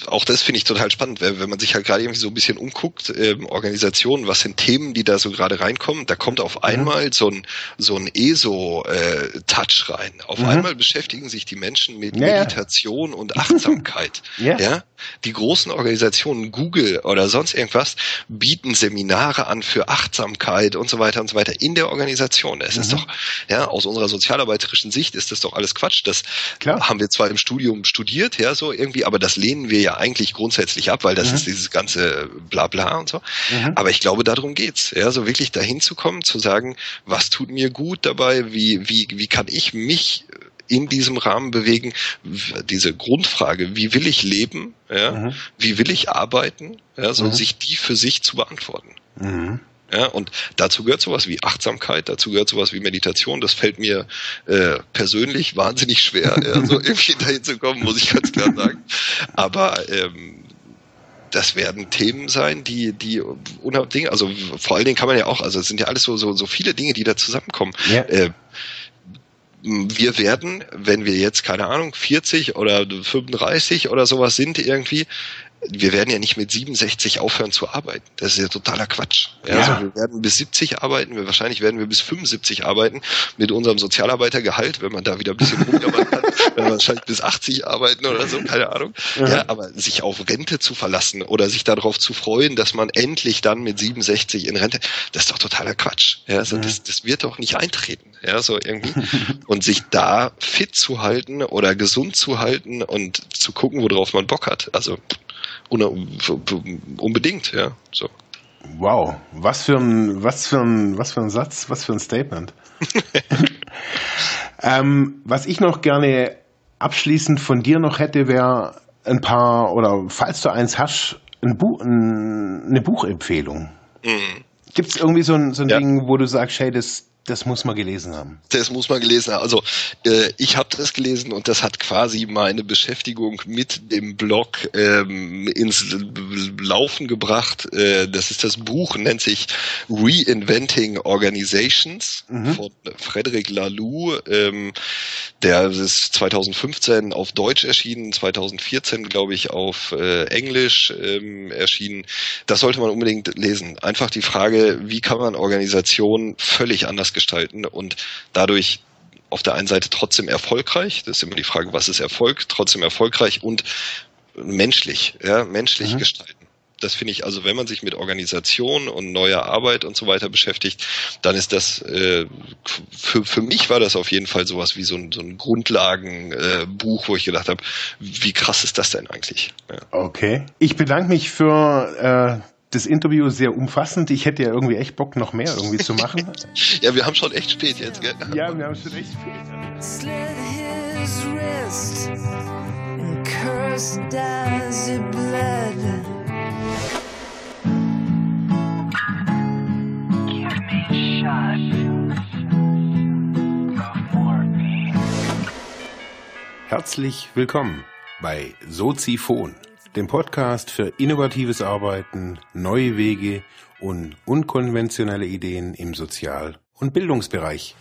auch das finde ich total spannend, wenn, wenn man sich halt gerade irgendwie so ein bisschen umguckt, ähm, Organisationen, was sind Themen, die da so gerade reinkommen, da kommt auf einmal so ein so ein ESO-Touch rein. Auf Mhm. einmal beschäftigen sich die Menschen mit Ja, ja. Meditation und Achtsamkeit. [LAUGHS] Ja. ja, die großen Organisationen, Google oder sonst irgendwas, bieten Seminare an für Achtsamkeit und so weiter und so weiter in der Organisation. Es ist Mhm. doch, ja, aus unserer sozialarbeiterischen Sicht ist das doch alles Quatsch. Das Klar. haben wir zwar im Studium studiert, ja, so irgendwie, aber das lehnen wir ja eigentlich grundsätzlich ab, weil das Mhm. ist dieses ganze Blabla und so. Mhm. Aber ich glaube, darum geht's, ja, so wirklich dahin zu kommen, zu sagen, was tut mir gut dabei, wie, wie, wie kann ich mich in diesem Rahmen bewegen, diese Grundfrage, wie will ich leben, ja, Mhm. wie will ich arbeiten, ja, so Mhm. sich die für sich zu beantworten. Mhm. Ja, und dazu gehört sowas wie Achtsamkeit, dazu gehört sowas wie Meditation. Das fällt mir äh, persönlich wahnsinnig schwer, ja, so [LAUGHS] irgendwie dahin zu kommen, muss ich ganz klar sagen. Aber ähm, das werden Themen sein, die, die unabdingbar, also vor allen Dingen kann man ja auch, also es sind ja alles so, so, so viele Dinge, die da zusammenkommen. Ja. Äh, wir werden, wenn wir jetzt, keine Ahnung, 40 oder 35 oder sowas sind irgendwie, wir werden ja nicht mit 67 aufhören zu arbeiten. Das ist ja totaler Quatsch. Ja, Ja. Also wir werden bis 70 arbeiten, wir, wahrscheinlich werden wir bis 75 arbeiten mit unserem Sozialarbeitergehalt, wenn man da wieder ein bisschen [LAUGHS] rumjammern kann, werden wir wahrscheinlich bis 80 arbeiten oder so, keine Ahnung. Ja, aber sich auf Rente zu verlassen oder sich darauf zu freuen, dass man endlich dann mit 67 in Rente, das ist doch totaler Quatsch. Ja, also das, das wird doch nicht eintreten. Ja, so irgendwie. [LAUGHS] Und sich da fit zu halten oder gesund zu halten und zu gucken, worauf man Bock hat. Also un unbedingt, ja. So. Wow, was für ein, was für ein, was für ein Satz, was für ein Statement. [LAUGHS] ähm, was ich noch gerne abschließend von dir noch hätte, wäre ein paar, oder falls du eins hast, ein Buch, ein, eine Buchempfehlung. Mhm. Gibt es irgendwie so ein, so ein Ja. Ding, wo du sagst, hey, das, das muss man gelesen haben? Das muss man gelesen haben. Also äh, ich habe das gelesen und das hat quasi meine Beschäftigung mit dem Blog ähm, ins Laufen gebracht. Äh, das ist das Buch, nennt sich Reinventing Organizations von Frederic Laloux. Ähm, der ist 2015 auf Deutsch erschienen, 2014 glaube ich auf äh, Englisch ähm, erschienen. Das sollte man unbedingt lesen. Einfach die Frage, wie kann man Organisationen völlig anders gestalten und dadurch auf der einen Seite trotzdem erfolgreich, das ist immer die Frage, was ist Erfolg, trotzdem erfolgreich und menschlich, ja, menschlich Mhm. gestalten. Das finde ich, also wenn man sich mit Organisation und neuer Arbeit und so weiter beschäftigt, dann ist das, äh, für, für mich war das auf jeden Fall sowas wie so ein, so ein Grundlagenbuch, äh, wo ich gedacht habe, wie krass ist das denn eigentlich? Ja. Okay. Ich bedanke mich für äh, das Interview sehr umfassend. Ich hätte ja irgendwie echt Bock, noch mehr irgendwie zu machen. [LAUGHS] ja, wir haben schon echt spät jetzt, gell? ja, wir haben schon echt slit his wrist and cursed as it bled. Herzlich willkommen bei Soziphon, dem Podcast für innovatives Arbeiten, neue Wege und unkonventionelle Ideen im Sozial- und Bildungsbereich.